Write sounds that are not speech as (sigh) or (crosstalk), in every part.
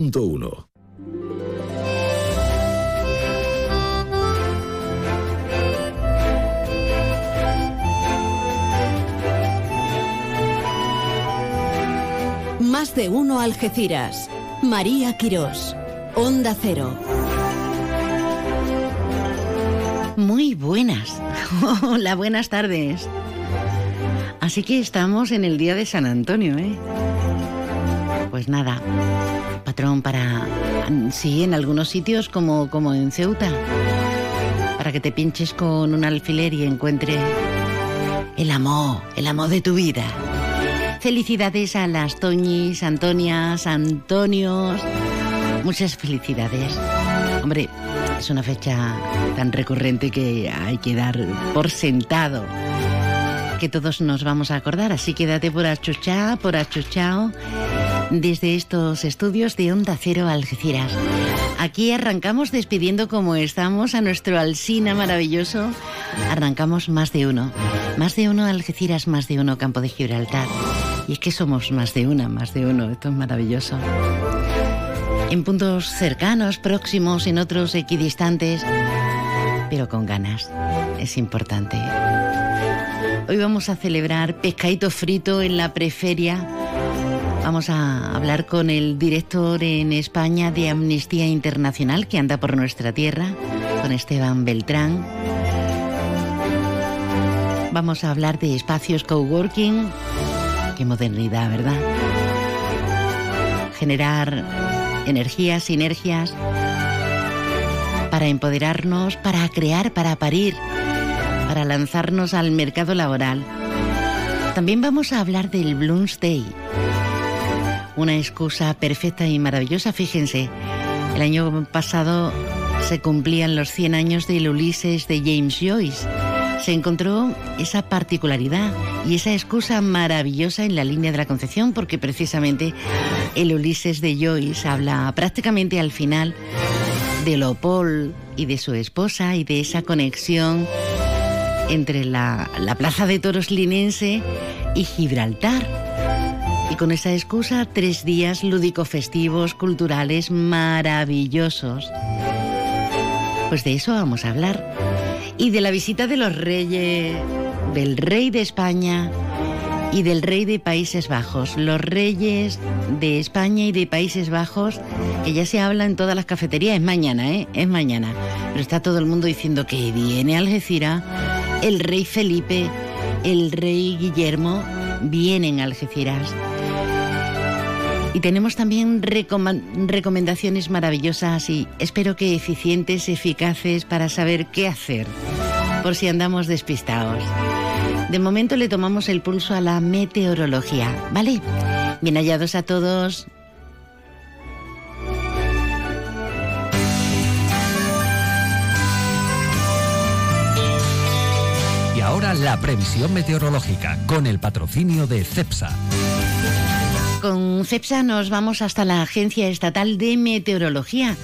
101.1 Más de uno Algeciras. María Quirós. Onda Cero. Muy buenas. (laughs) Hola, buenas tardes. Así que estamos en el día de San Antonio, ¿eh? Pues nada, patrón para... Sí, en algunos sitios como, como en Ceuta. Para que te pinches con un alfiler y encuentre el amor, el amor de tu vida. Felicidades a las Toñis, Antonias, Antonios. Muchas felicidades. Hombre, es una fecha tan recurrente que hay que dar por sentado que todos nos vamos a acordar, así que date por achuchá, por achuchao, desde estos estudios de Onda Cero Algeciras. Aquí arrancamos despidiendo como estamos a nuestro Alsina maravilloso. Arrancamos más de uno. Más de uno Algeciras, más de uno Campo de Gibraltar. Y es que somos más de una, más de uno. Esto es maravilloso. En puntos cercanos, próximos, en otros equidistantes, pero con ganas. Es importante. Hoy vamos a celebrar pescadito frito en la preferia. Vamos a hablar con el director en España de Amnistía Internacional que anda por nuestra tierra, con Esteban Beltrán. Vamos a hablar de espacios coworking. Qué modernidad, ¿verdad? Generar energías, sinergias para empoderarnos, para crear, para parir para lanzarnos al mercado laboral. También vamos a hablar del Bloomsday. Una excusa perfecta y maravillosa, fíjense. El año pasado se cumplían los 100 años del Ulises de James Joyce. Se encontró esa particularidad y esa excusa maravillosa en la línea de la Concepción porque precisamente el Ulises de Joyce habla prácticamente al final de Lopol y de su esposa y de esa conexión entre la, Plaza de Toros Linense y Gibraltar. Y con esa excusa, tres días lúdico-festivos, culturales maravillosos. Pues de eso vamos a hablar. Y de la visita de los reyes, del rey de España y del rey de Países Bajos. Los reyes de España y de Países Bajos, que ya se habla en todas las cafeterías, es mañana, ¿eh? Es mañana. Pero está todo el mundo diciendo que viene Algeciras el rey Felipe, el rey Guillermo vienen a Algeciras. Y tenemos también recomendaciones maravillosas y espero que eficientes, eficaces para saber qué hacer por si andamos despistados. De momento le tomamos el pulso a la meteorología, ¿vale? Bien hallados a todos. ahora la previsión meteorológica con el patrocinio de CEPSA. Con CEPSA nos vamos hasta la Agencia Estatal de Meteorología.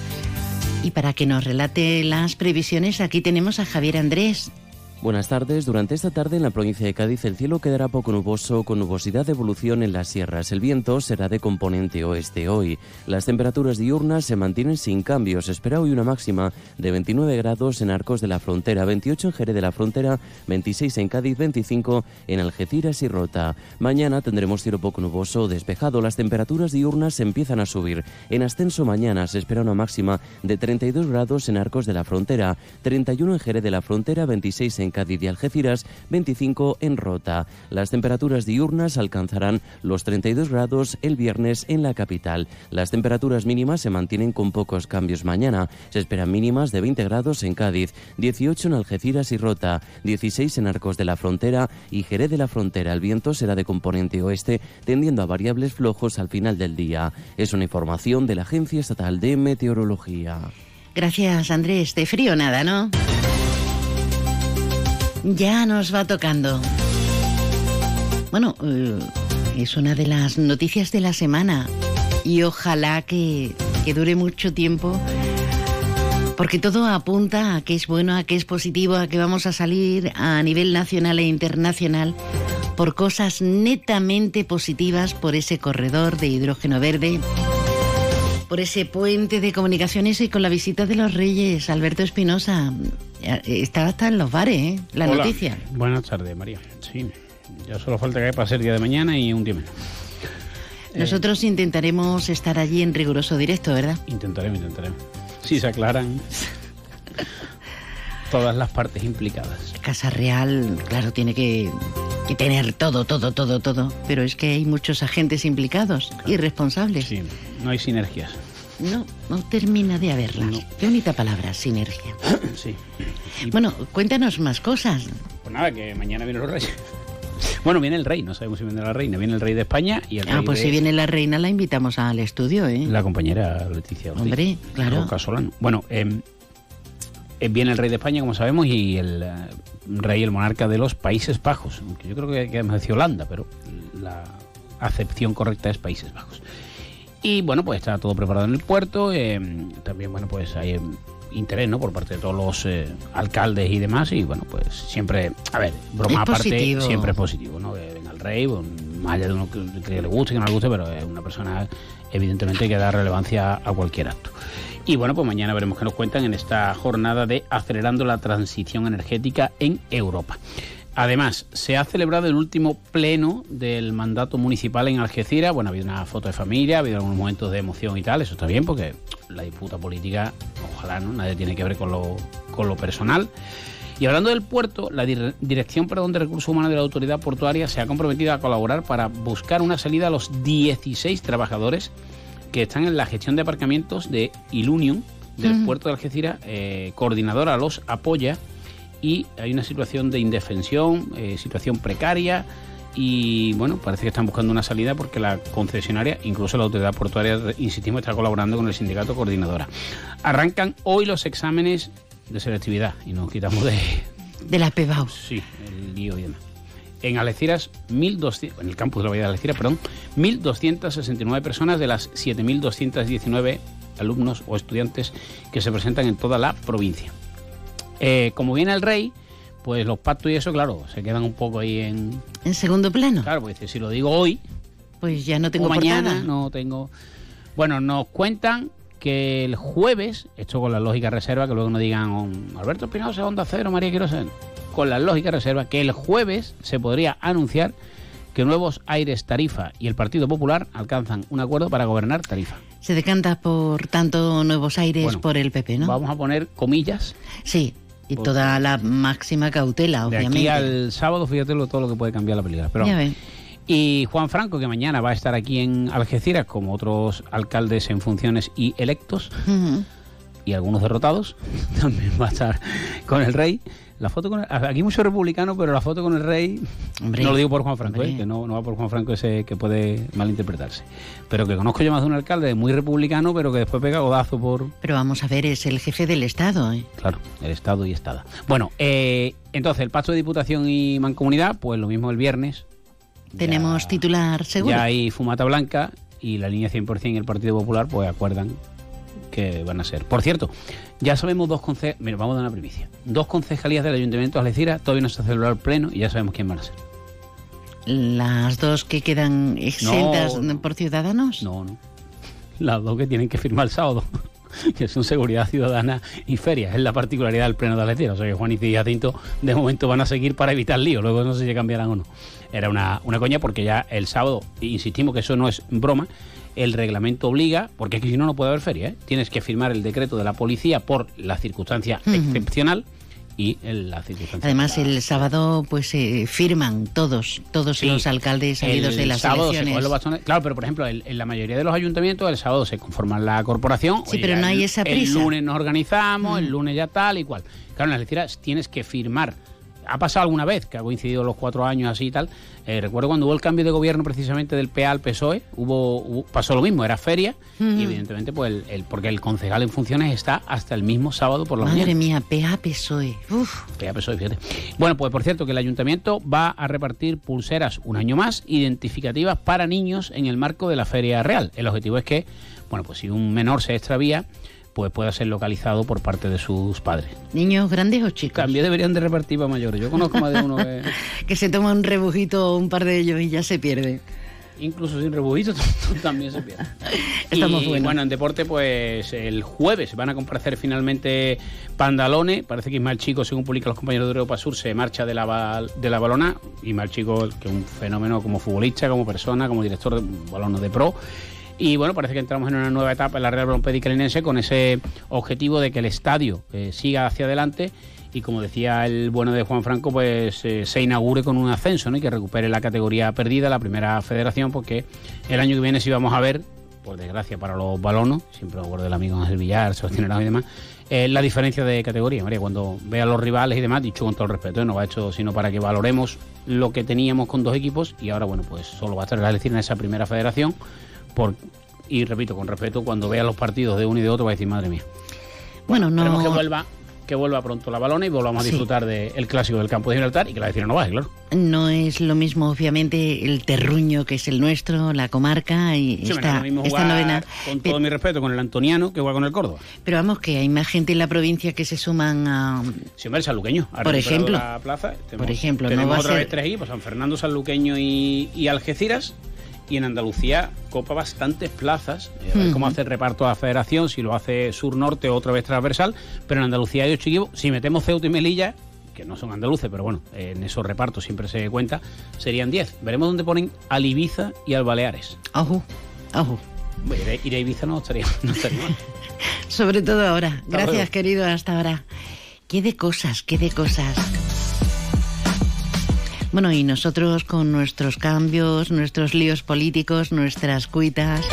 Y para que nos relate las previsiones, aquí tenemos a Javier Andrés. Buenas tardes. Durante esta tarde en la provincia de Cádiz el cielo quedará poco nuboso con nubosidad de evolución en las sierras. El viento será de componente oeste hoy. Las temperaturas diurnas se mantienen sin cambios. espera hoy una máxima de 29 grados en Arcos de la Frontera, 28 en Jerez de la Frontera, 26 en Cádiz, 25 en Algeciras y Rota. Mañana tendremos cielo poco nuboso despejado. Las temperaturas diurnas empiezan a subir. En ascenso mañana se espera una máxima de 32 grados en Arcos de la Frontera, 31 en Jerez de la Frontera, 26 en en Cádiz y Algeciras, 25 en Rota. Las temperaturas diurnas alcanzarán los 32 grados el viernes en la capital. Las temperaturas mínimas se mantienen con pocos cambios mañana. Se esperan mínimas de 20 grados en Cádiz, 18 en Algeciras y Rota, 16 en Arcos de la Frontera y Jerez de la Frontera. El viento será de componente oeste, tendiendo a variables flojos al final del día. Es una información de la Agencia Estatal de Meteorología. Gracias, Andrés. De frío nada, ¿no? Ya nos va tocando. Bueno, eh, es una de las noticias de la semana y ojalá que, que dure mucho tiempo porque todo apunta a que es bueno, a que es positivo, a que vamos a salir a nivel nacional e internacional por cosas netamente positivas por ese corredor de hidrógeno verde por ese puente de comunicaciones y con la visita de los reyes. Alberto Espinosa, eh, está hasta en los bares, ¿eh? La Hola. noticia. Buenas tardes, María. Sí, ya solo falta que para ser día de mañana y un día menos. Nosotros intentaremos estar allí en riguroso directo, ¿verdad? Intentaremos, intentaremos. Si se aclaran todas las partes implicadas. Casa Real, claro, tiene que, que tener todo, todo, todo, todo. Pero es que hay muchos agentes implicados y responsables. Sí, no hay sinergias. No, no termina de haberlas. No. Qué bonita palabra, sinergia. (clears throat) Sí. Y, Bueno, cuéntanos más cosas. pues nada, que mañana vienen los reyes. (laughs) Bueno, viene el rey, no sabemos si viene la reina. Viene el rey de España y el Ah, rey pues de si viene la reina la invitamos al estudio, ¿eh? la compañera Leticia Ortiz. Hombre, claro. Roca Solano. Bueno, eh, eh, viene el rey de España, como sabemos, y el eh, rey, el monarca de los Países Bajos. Aunque yo creo que, que hemos decir Holanda, pero la acepción correcta es Países Bajos. Y bueno, pues está todo preparado en el puerto. eh, también, bueno, pues hay eh, interés, ¿no? Por parte de todos los eh, alcaldes y demás. Y bueno, pues siempre, a ver, broma Es aparte, positivo. siempre es positivo, ¿no? Que venga el rey, bueno, más allá de uno que, que le guste, que no le guste, pero es una persona, evidentemente, que da relevancia a cualquier acto. Y bueno, pues mañana veremos qué nos cuentan en esta jornada de acelerando la transición energética en Europa. Además, se ha celebrado el último pleno del mandato municipal en Algeciras. Bueno, ha habido una foto de familia, ha habido algunos momentos de emoción y tal. Eso está bien porque la disputa política, ojalá, ¿no? Nadie tiene que ver con lo, con lo personal. Y hablando del puerto, la dir- Dirección perdón, de Recursos Humanos de la Autoridad Portuaria se ha comprometido a colaborar para buscar una salida a los 16 trabajadores que están en la gestión de aparcamientos de Ilunion del puerto de Algeciras. Eh, coordinadora los apoya y hay una situación de indefensión, eh, situación precaria y bueno, parece que están buscando una salida porque la concesionaria, incluso la autoridad portuaria, insistimos, está colaborando con el sindicato coordinadora. Arrancan hoy los exámenes de selectividad y nos quitamos de, De la PEBAU. Sí, el lío y demás. En Algeciras, 1.200, en el campus de la Bahía de Algeciras, perdón, 1.269 personas de las 7.219 alumnos o estudiantes que se presentan en toda la provincia. Eh, como viene el rey, pues los pactos y eso, claro, se quedan un poco ahí en... En segundo plano. Claro, pues si lo digo hoy, Pues ya no tengo mañana, portada. no tengo... Bueno, nos cuentan que el jueves, esto con la lógica reserva, que luego no digan "Oh, Alberto Espinosa, Onda Cero, María Quirosa, con la lógica reserva, que el jueves se podría anunciar que Nuevos Aires Tarifa y el Partido Popular alcanzan un acuerdo para gobernar Tarifa. Se decanta por tanto Nuevos Aires Bueno, por el PP, ¿no? Vamos a poner comillas. Sí, y toda la máxima cautela, De obviamente. aquí al sábado, fíjate lo- todo lo que puede cambiar la película. Pero, Ya. Y Juan Franco, que mañana va a estar aquí en Algeciras, como otros alcaldes en funciones y electos, y algunos derrotados, (laughs) también va a estar con el rey. La foto con el- aquí mucho republicano, pero la foto con el rey, Hombre, no lo digo por Juan Franco. ¿eh? que no, no va por Juan Franco ese que puede malinterpretarse. Pero que conozco yo más de un alcalde muy republicano, pero que después pega godazo por, Pero vamos a ver, es el jefe del Estado, ¿eh? Claro, el Estado y Estada. Bueno, eh, entonces el pacto de Diputación y Mancomunidad, pues lo mismo el viernes. Ya- Tenemos titular seguro. Ya hay fumata blanca y la línea 100% y el Partido Popular pues acuerdan que van a ser. Por cierto, ya sabemos dos concejalías, mira, vamos a dar una primicia. Dos concejalías del Ayuntamiento de Algeciras, todavía no se ha celebrado el pleno y ya sabemos quién van a ser. Las dos que quedan exentas No. por ciudadanos. No, no. Las dos que tienen que firmar el sábado. (laughs) que son Seguridad Ciudadana y Ferias. Es la particularidad del pleno de Algeciras. O sea que Juan y Jacinto de momento van a seguir para evitar lío. Luego no sé si cambiarán o no. Era una, una coña porque ya el sábado, insistimos que eso no es broma, el reglamento obliga, porque que si no, no puede haber feria. ¿eh? Tienes que firmar el decreto de la policía por la circunstancia excepcional y el- la circunstancia. Además, la- el sábado pues se firman todos, todos Sí, los alcaldes salidos el de las sábado se elecciones. los bastones. Claro, pero por ejemplo, en, en la mayoría de los ayuntamientos el sábado se conforman la corporación. Sí, pero no hay el- esa El prisa. lunes nos organizamos, Mm. el lunes ya tal y cual. Claro, en las Algeciras tienes que firmar. Ha pasado alguna vez que ha coincidido los cuatro años así y tal. Eh, recuerdo cuando hubo el cambio de gobierno precisamente del PA al PSOE, hubo, hubo- pasó lo mismo, era feria y evidentemente pues el, el- porque el concejal en funciones está hasta el mismo sábado por la Madre mañana. mía, PA PSOE. Uf, ya PSOE, fíjate. Bueno, pues por cierto, que el ayuntamiento va a repartir pulseras un año más identificativas para niños en el marco de la Feria Real. El objetivo es que, bueno, pues si un menor se extravía, pues pueda ser localizado por parte de sus padres. niños grandes o chicos. También deberían de repartir para mayores. Yo conozco más de uno que... (laughs) Que se toma un rebujito un par de ellos y ya se pierde. incluso sin rebujito, (laughs) también se pierde. (laughs) Estamos y bueno, en deporte, pues el jueves van a comparecer finalmente Pandalone. Parece que Ismael Chico, según publican los compañeros de Europa Sur, se marcha de la, de la balona. Ismael Chico, que es un fenómeno como futbolista, como persona, como director de balones de pro. Y bueno, parece que entramos en una nueva etapa en la Real Balonpédica Linense con ese objetivo de que el estadio eh, siga hacia adelante y como decía el bueno de Juan Franco, pues eh, se inaugure con un ascenso y que recupere la categoría perdida, la primera federación, porque el año que viene sí vamos a ver, por desgracia para los balonos, siempre me acuerdo del amigo Ángel Villar, Sebastián y demás, eh, la diferencia de categoría, María, cuando ve a los rivales y demás, dicho con todo el respeto, ¿eh? no va hecho sino para que valoremos lo que teníamos con dos equipos y ahora, bueno, pues solo va a estar la elección en esa primera federación, por, y repito, con respeto, cuando vea los partidos de uno y de otro va a decir, madre mía. Bueno, no. Esperemos que vuelva que vuelva pronto la balona y volvamos a disfrutar del clásico del campo de Gibraltar y que la vecina no baje, claro. No es lo mismo, obviamente, el terruño que es el nuestro, la comarca y esta, novena. Con todo mi respeto, con el Antoniano que juega con el Córdoba. Pero vamos, que hay más gente en la provincia que se suman a. Sí, hombre, Sanluqueño. Por ejemplo. La plaza. por ejemplo, tenemos no va otra a ser... vez tres equipos: San Fernando, Sanluqueño y, y Algeciras y en Andalucía copa bastantes plazas. A ver cómo hace el reparto a la federación, si lo hace sur-norte o otra vez transversal, pero en Andalucía hay ocho equipos. Si metemos Ceuta y Melilla, que no son andaluces, pero bueno, en esos repartos siempre se cuenta, serían diez. Veremos dónde ponen al Ibiza y al Baleares. Ojo, ojo. Ir a Ibiza no estaría, (laughs) no estaría mal. Sobre todo ahora. Gracias, querido, hasta ahora. Qué de cosas, qué de cosas. Bueno, y nosotros con nuestros cambios, nuestros líos políticos, nuestras cuitas,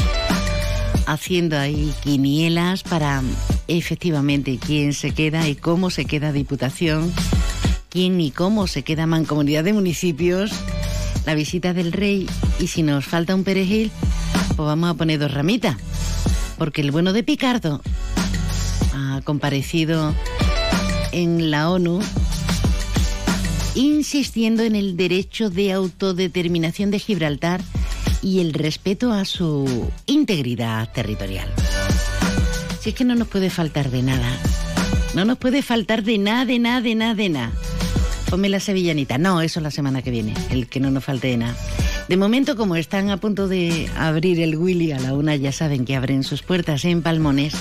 haciendo ahí quinielas para efectivamente quién se queda y cómo se queda Diputación, quién y cómo se queda Mancomunidad de Municipios, la visita del rey. Y si nos falta un perejil, pues vamos a poner dos ramitas, porque el bueno de Picardo ha comparecido en la ONU insistiendo en el derecho de autodeterminación de Gibraltar y el respeto a su integridad territorial. Si es que no nos puede faltar de nada. No nos puede faltar de nada, de nada, de nada, de nada. Ponme la sevillanita. No, eso es la semana que viene, el que no nos falte de nada. De momento, como están a punto de abrir el Willy a la una, ya saben que abren sus puertas en Palmones,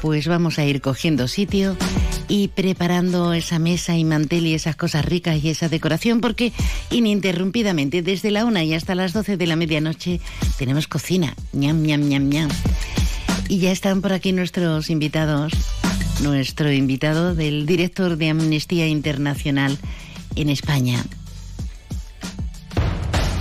pues vamos a ir cogiendo sitio y preparando esa mesa y mantel y esas cosas ricas y esa decoración, porque ininterrumpidamente desde la una y hasta las doce de la medianoche tenemos cocina. ñam, ñam, ñam, ñam. Y ya están por aquí nuestros invitados. Nuestro invitado del director de Amnistía Internacional en España,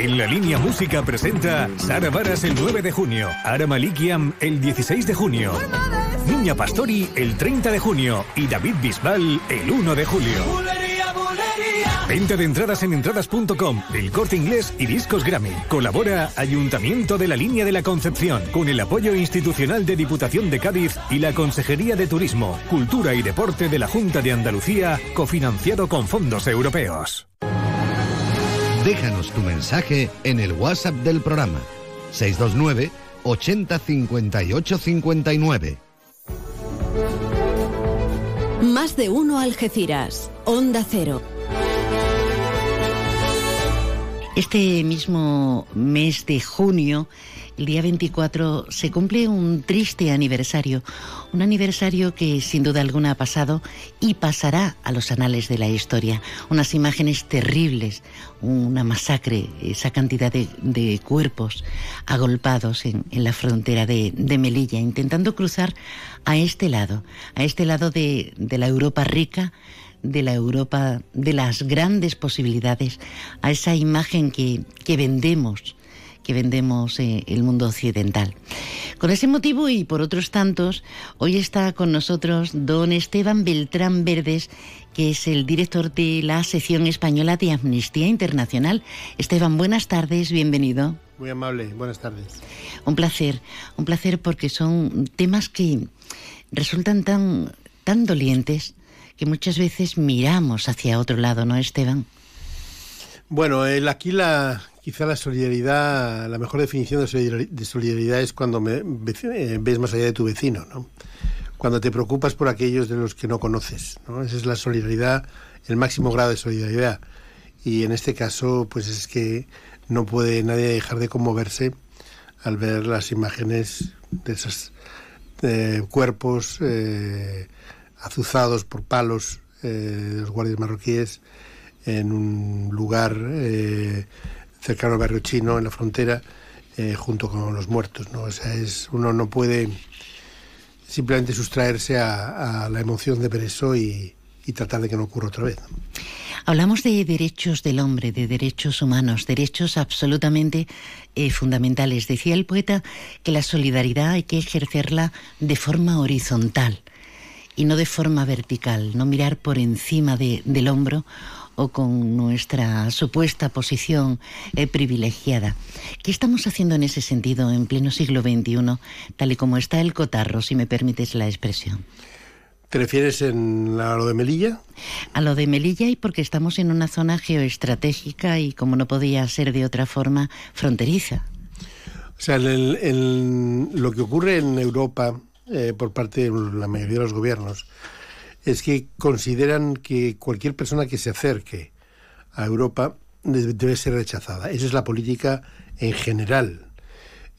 En la línea música presenta Sara Varas el 9 de junio, Ara Malikiam el 16 de junio, Niña Pastori el 30 de junio y David Bisbal el 1 de julio. Venta de entradas en entradas.com, El Corte Inglés y Discos Grammy. Colabora Ayuntamiento de la Línea de la Concepción con el apoyo institucional de Diputación de Cádiz y la Consejería de Turismo, Cultura y Deporte de la Junta de Andalucía, cofinanciado con fondos europeos. Déjanos tu mensaje en el WhatsApp del programa 629 80 58 59. Más de uno Algeciras, Onda Cero. Este mismo mes de junio, el día 24, se cumple un triste aniversario. Un aniversario que sin duda alguna ha pasado y pasará a los anales de la historia. Unas imágenes terribles, una masacre, esa cantidad de, de cuerpos agolpados en, en la frontera de, de, Melilla, intentando cruzar a este lado, a este lado de, de la Europa rica de la Europa de las grandes posibilidades, a esa imagen que, que vendemos, que vendemos eh, el mundo occidental. Con ese motivo y por otros tantos, hoy está con nosotros don Esteban Beltrán Verdes, que es el director de la sección española de Amnistía Internacional. Esteban, buenas tardes, bienvenido. Muy amable, buenas tardes. Un placer, un placer porque son temas que resultan tan, tan dolientes que muchas veces miramos hacia otro lado, ¿no, Esteban? Bueno, el, aquí la, quizá la solidaridad, la mejor definición de solidaridad es cuando eh, ves más allá de tu vecino, ¿no? Cuando te preocupas por aquellos de los que no conoces, ¿no? Esa es la solidaridad, el máximo grado de solidaridad. Y en este caso, pues es que no puede nadie dejar de conmoverse al ver las imágenes de esos eh, cuerpos eh, azuzados por palos de los guardias marroquíes en un lugar cercano al barrio chino, en la frontera, eh, junto con los muertos. ¿no? Es, uno no puede simplemente sustraerse a, la emoción de ver y, tratar de que no ocurra otra vez. Hablamos de derechos del hombre, de derechos humanos, derechos absolutamente eh, fundamentales. Decía el poeta que la solidaridad hay que ejercerla de forma horizontal y no de forma vertical, no mirar por encima del hombro o con nuestra supuesta posición eh, privilegiada. ¿Qué estamos haciendo en ese sentido en pleno siglo XXI, tal y como está el cotarro, si me permites la expresión? ¿Te refieres en a lo de Melilla? A lo de Melilla y porque estamos en una zona geoestratégica y, como no podía ser de otra forma, fronteriza. O sea, lo que ocurre en Europa eh, por parte de la mayoría de los gobiernos es que consideran que cualquier persona que se acerque a Europa debe ser rechazada. Esa es la política en general.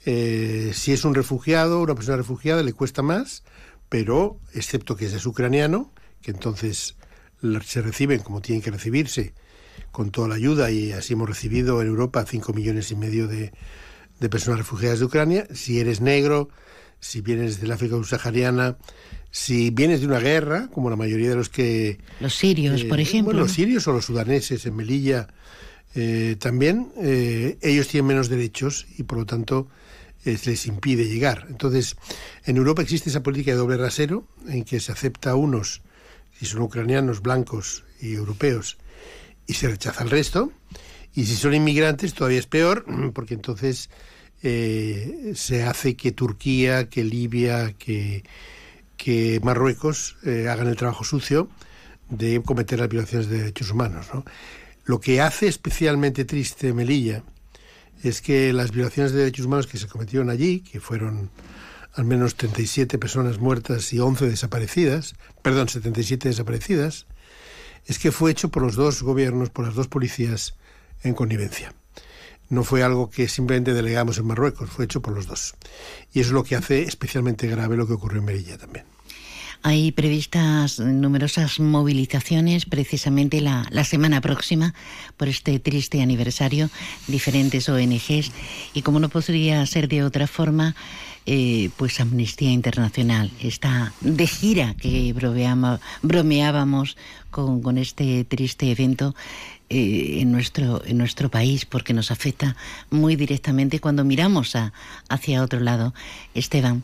Eh, si es un refugiado, una persona refugiada, le cuesta más, pero excepto que es ucraniano, que entonces se reciben como tienen que recibirse, con toda la ayuda, y así hemos recibido en Europa 5 millones y medio de, de personas refugiadas de Ucrania. Si eres negro, si vienes del África subsahariana, si vienes de una guerra, como la mayoría de los que... Los sirios, por eh, ejemplo. Bueno, los sirios o los sudaneses en Melilla eh, también, eh, ellos tienen menos derechos y por lo tanto les impide llegar. Entonces, en Europa existe esa política de doble rasero en que se acepta a unos, si son ucranianos, blancos y europeos, y se rechaza al resto. Y si son inmigrantes, todavía es peor, (clears throat) porque entonces se hace que Turquía, que Libia, que que Marruecos eh, hagan el trabajo sucio de cometer las violaciones de derechos humanos. Lo que hace especialmente triste Melilla es que las violaciones de derechos humanos que se cometieron allí, que fueron al menos 37 personas muertas y 11 desaparecidas, perdón, 77 desaparecidas, es que fue hecho por los dos gobiernos, por las dos policías en connivencia. No fue algo que simplemente delegamos en Marruecos, fue hecho por los dos. Y eso es lo que hace especialmente grave lo que ocurrió en Melilla también. Hay previstas numerosas movilizaciones precisamente la, semana próxima por este triste aniversario, diferentes ONGs y como no podría ser de otra forma, eh, pues Amnistía Internacional está de gira que bromeábamos con este triste evento eh, en, nuestro, en nuestro país porque nos afecta muy directamente cuando miramos a, hacia otro lado. Esteban,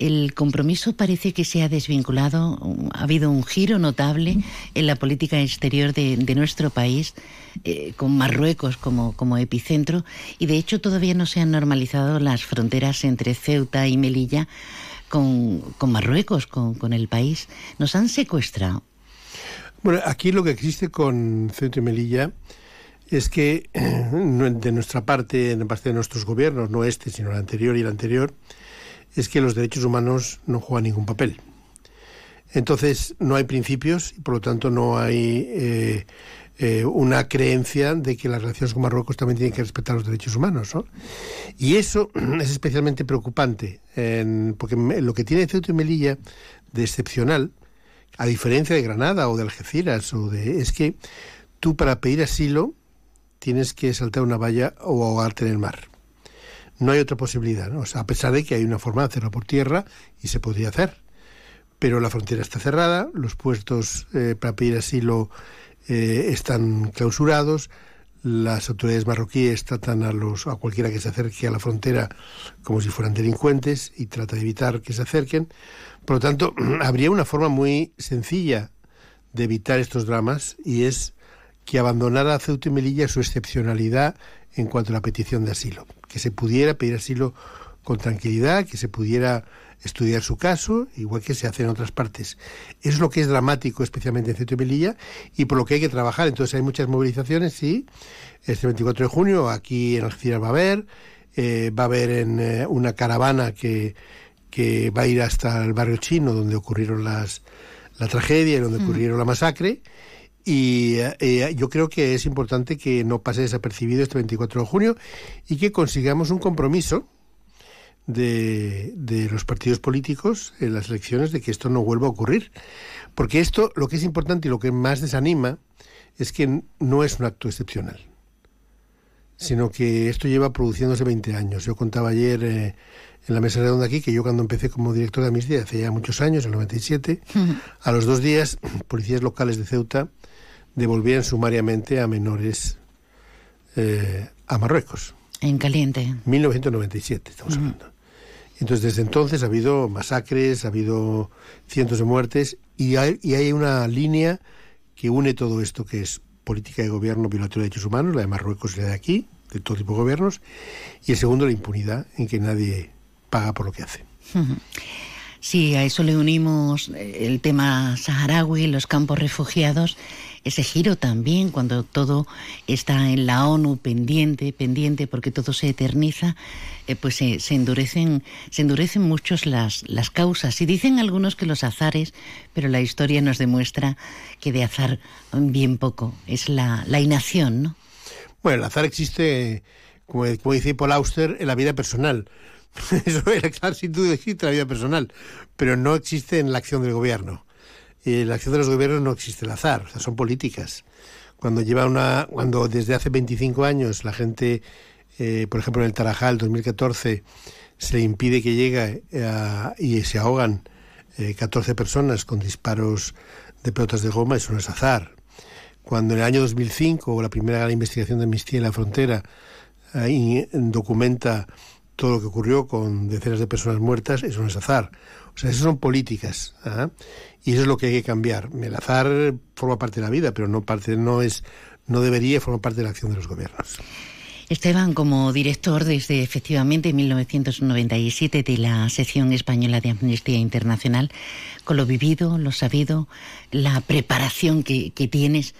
el compromiso parece que se ha desvinculado, ha habido un giro notable en la política exterior de, nuestro país, eh, con Marruecos como, como epicentro, y de hecho todavía no se han normalizado las fronteras entre Ceuta y Melilla con, Marruecos, con, con el país. Nos han secuestrado. Bueno, aquí lo que existe con Ceuta y Melilla es que (clears throat) de nuestra parte, en parte de nuestros gobiernos, no este, sino el anterior y el anterior, es que los derechos humanos no juegan ningún papel. Entonces, no hay principios y por lo tanto no hay eh, eh, una creencia de que las relaciones con Marruecos también tienen que respetar los derechos humanos. ¿no? Y eso (clears throat) es especialmente preocupante, porque lo que tiene Ceuta y Melilla de excepcional a diferencia de Granada o de Algeciras, o de, es que tú para pedir asilo tienes que saltar una valla o ahogarte en el mar. No hay otra posibilidad, a pesar de que hay una forma de hacerlo por tierra y se podría hacer. Pero la frontera está cerrada, los puestos eh, para pedir asilo eh, están clausurados, las autoridades marroquíes tratan a, los, a cualquiera que se acerque a la frontera como si fueran delincuentes y trata de evitar que se acerquen. Por lo tanto, (clears throat) habría una forma muy sencilla de evitar estos dramas y es que abandonara a Ceuta y Melilla su excepcionalidad en cuanto a la petición de asilo, que se pudiera pedir asilo con tranquilidad, que se pudiera estudiar su caso, igual que se hace en otras partes. Es lo que es dramático, especialmente en Ceuta y Melilla, y por lo que hay que trabajar. Entonces hay muchas movilizaciones, sí. Este 24 de junio aquí en Algeciras va a haber, eh, va a haber en eh, una caravana que, que va a ir hasta el barrio chino donde ocurrieron las, la tragedia y donde ocurrieron la masacre. Y eh, yo creo que es importante que no pase desapercibido este 24 de junio y que consigamos un compromiso de, de, los partidos políticos en las elecciones de que esto no vuelva a ocurrir. Porque esto, lo que es importante y lo que más desanima, es que no es un acto excepcional, sino que esto lleva produciéndose 20 años. Yo contaba ayer eh, en la mesa redonda aquí que yo cuando empecé como director de Amnistía, hace ya muchos años, en el 97, a los dos días, (clears throat) policías locales de Ceuta devolvían sumariamente a menores eh, a Marruecos. En caliente. 1997, estamos hablando. Entonces, desde entonces ha habido masacres, ha habido cientos de muertes y hay, y hay una línea que une todo esto, que es política de gobierno violatoria de derechos humanos, la de Marruecos y la de aquí, de todo tipo de gobiernos, y el segundo, la impunidad, en que nadie paga por lo que hace. Sí, a eso le unimos el tema saharaui, los campos refugiados, ese giro también cuando todo está en la ONU pendiente, pendiente porque todo se eterniza, eh, pues se, endurecen, se endurecen muchos las, las causas. Y dicen algunos que los azares, pero la historia nos demuestra que de azar bien poco, es la, la inacción, ¿no? Bueno, el azar existe, como, como dice Paul Auster, en la vida personal. (laughs) Eso el azar sin duda existe en la vida personal, pero no existe en la acción del gobierno. La acción de los gobiernos no existe el azar, son políticas. Cuando lleva una, cuando desde hace 25 años la gente, eh, por ejemplo en el Tarajal 2014, se le impide que llegue eh, y se ahogan eh, 14 personas con disparos de pelotas de goma, eso no es azar. Cuando en el año 2005, la primera investigación de amnistía en la frontera, documenta todo lo que ocurrió con decenas de personas muertas, eso no es azar. O sea, esas son políticas. ¿ah? Y eso es lo que hay que cambiar. El azar forma parte de la vida, pero no parte, no es, no debería formar parte de la acción de los gobiernos. Esteban, como director desde efectivamente 1997 de la sección española de Amnistía Internacional, con lo vivido, lo sabido, la preparación que, que tienes,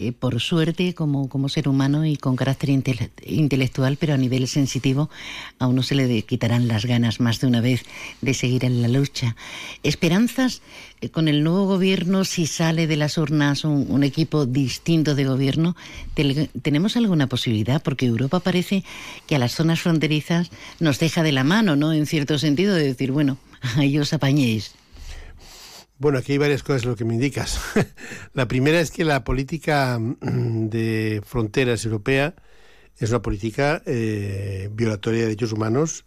eh, por suerte, como, como ser humano y con carácter intele intelectual, pero a nivel sensitivo, a uno se le quitarán las ganas más de una vez de seguir en la lucha. ¿Esperanzas eh, con el nuevo gobierno, si sale de las urnas un, un equipo distinto de gobierno? Te, ¿Tenemos alguna posibilidad? Porque Europa parece que a las zonas fronterizas nos deja de la mano, ¿no? En cierto sentido, de decir, bueno, (laughs) ahí os apañéis. Bueno, aquí hay varias cosas lo que me indicas. (laughs) la primera es que la política de fronteras europea es una política eh, violatoria de derechos humanos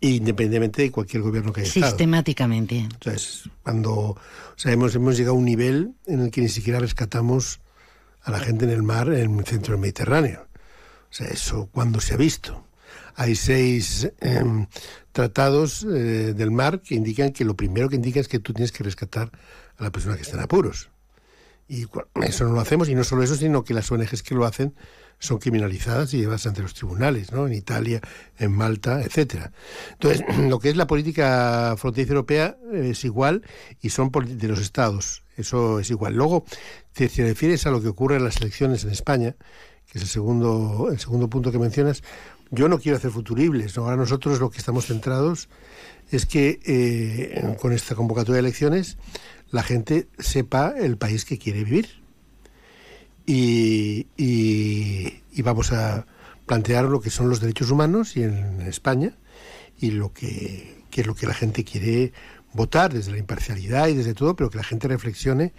independientemente de cualquier gobierno que haya Sistemáticamente. Estado. Entonces, cuando o sea, hemos, hemos llegado a un nivel en el que ni siquiera rescatamos a la gente en el mar en el centro del Mediterráneo. O sea, eso cuando se ha visto. Hay seis eh, tratados eh, del mar que indican que lo primero que indica es que tú tienes que rescatar a la persona que está en apuros. Y eso no lo hacemos, y no solo eso, sino que las ONGs que lo hacen son criminalizadas y llevadas ante los tribunales, ¿no? En Italia, en Malta, etcétera. Entonces, (clears throat) lo que es la política fronteriza europea es igual y son de los estados. Eso es igual. Luego, si te refieres a lo que ocurre en las elecciones en España, que es el segundo, el segundo punto que mencionas, yo no quiero hacer futuribles. Ahora nosotros lo que estamos centrados es que eh, con esta convocatoria de elecciones la gente sepa el país que quiere vivir. Y, vamos a plantear lo que son los derechos humanos y en España y lo que, es lo que la gente quiere votar desde la imparcialidad y desde todo, pero que la gente reflexione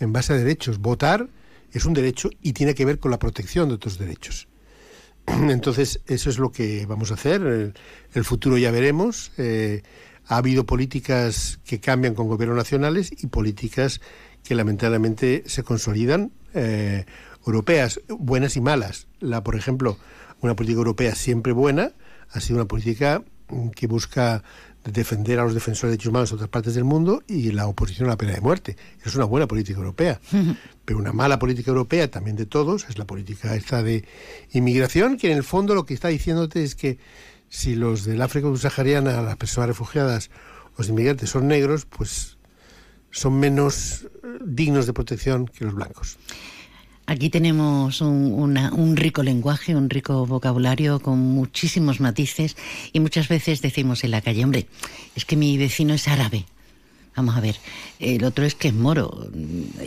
en base a derechos. Votar es un derecho y tiene que ver con la protección de otros derechos. (clears throat) Entonces, eso es lo que vamos a hacer. El, futuro ya veremos. Eh, ha habido políticas que cambian con gobiernos nacionales y políticas que lamentablemente se consolidan, eh, europeas, buenas y malas. La, por ejemplo, una política europea siempre buena ha sido una política que busca de defender a los defensores de derechos humanos en otras partes del mundo y la oposición a la pena de muerte. Es una buena política europea. (laughs) Pero una mala política europea, también de todos, es la política esta de inmigración, que en el fondo lo que está diciéndote es que si los del África subsahariana, las personas refugiadas, los inmigrantes son negros, pues son menos eh, dignos de protección que los blancos. Aquí tenemos un, rico lenguaje, un rico vocabulario con muchísimos matices y muchas veces decimos en la calle, hombre, es que mi vecino es árabe. Vamos a ver, el otro es que es moro.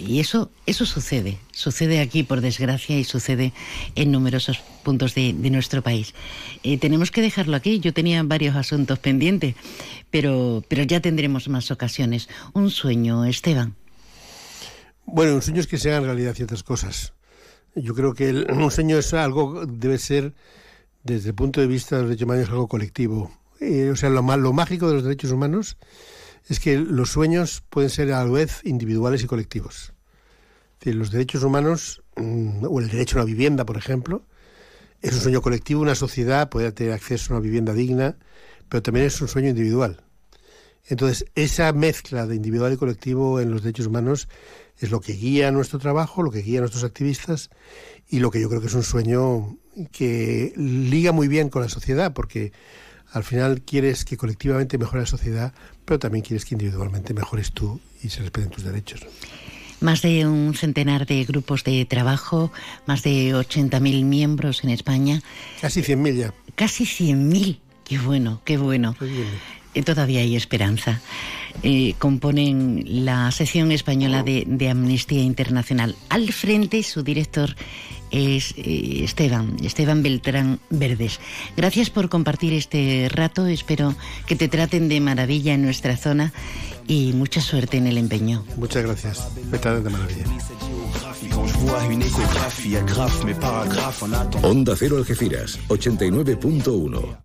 Y eso, eso sucede, sucede aquí por desgracia y sucede en numerosos puntos de, nuestro país. Eh, tenemos que dejarlo aquí. Yo tenía varios asuntos pendientes, pero, pero ya tendremos más ocasiones. Un sueño, Esteban. Bueno, un sueño es que se hagan realidad ciertas cosas. Yo creo que un sueño es algo, debe ser, desde el punto de vista de los derechos humanos, algo colectivo. Eh, o sea, lo, lo mágico de los derechos humanos es que los sueños pueden ser a la vez individuales y colectivos. Los derechos humanos, mm, o el derecho a una vivienda, por ejemplo, es un sueño colectivo, una sociedad puede tener acceso a una vivienda digna, pero también es un sueño individual. Entonces, esa mezcla de individual y colectivo en los derechos humanos es lo que guía nuestro trabajo, lo que guía a nuestros activistas y lo que yo creo que es un sueño que liga muy bien con la sociedad, porque al final quieres que colectivamente mejore la sociedad, pero también quieres que individualmente mejores tú y se respeten tus derechos. Más de un centenar de grupos de trabajo, más de 80.000 miembros en España. Casi 100.000 ya. Casi 100.000. Qué bueno, qué bueno. Todavía hay esperanza. Eh, componen la sección española de, Amnistía Internacional. Al frente, su director es eh, Esteban, Esteban Beltrán Verdes. Gracias por compartir este rato. Espero que te traten de maravilla en nuestra zona y mucha suerte en el empeño. Muchas gracias. Me traten de maravilla. Onda Cero Algeciras, 89.1.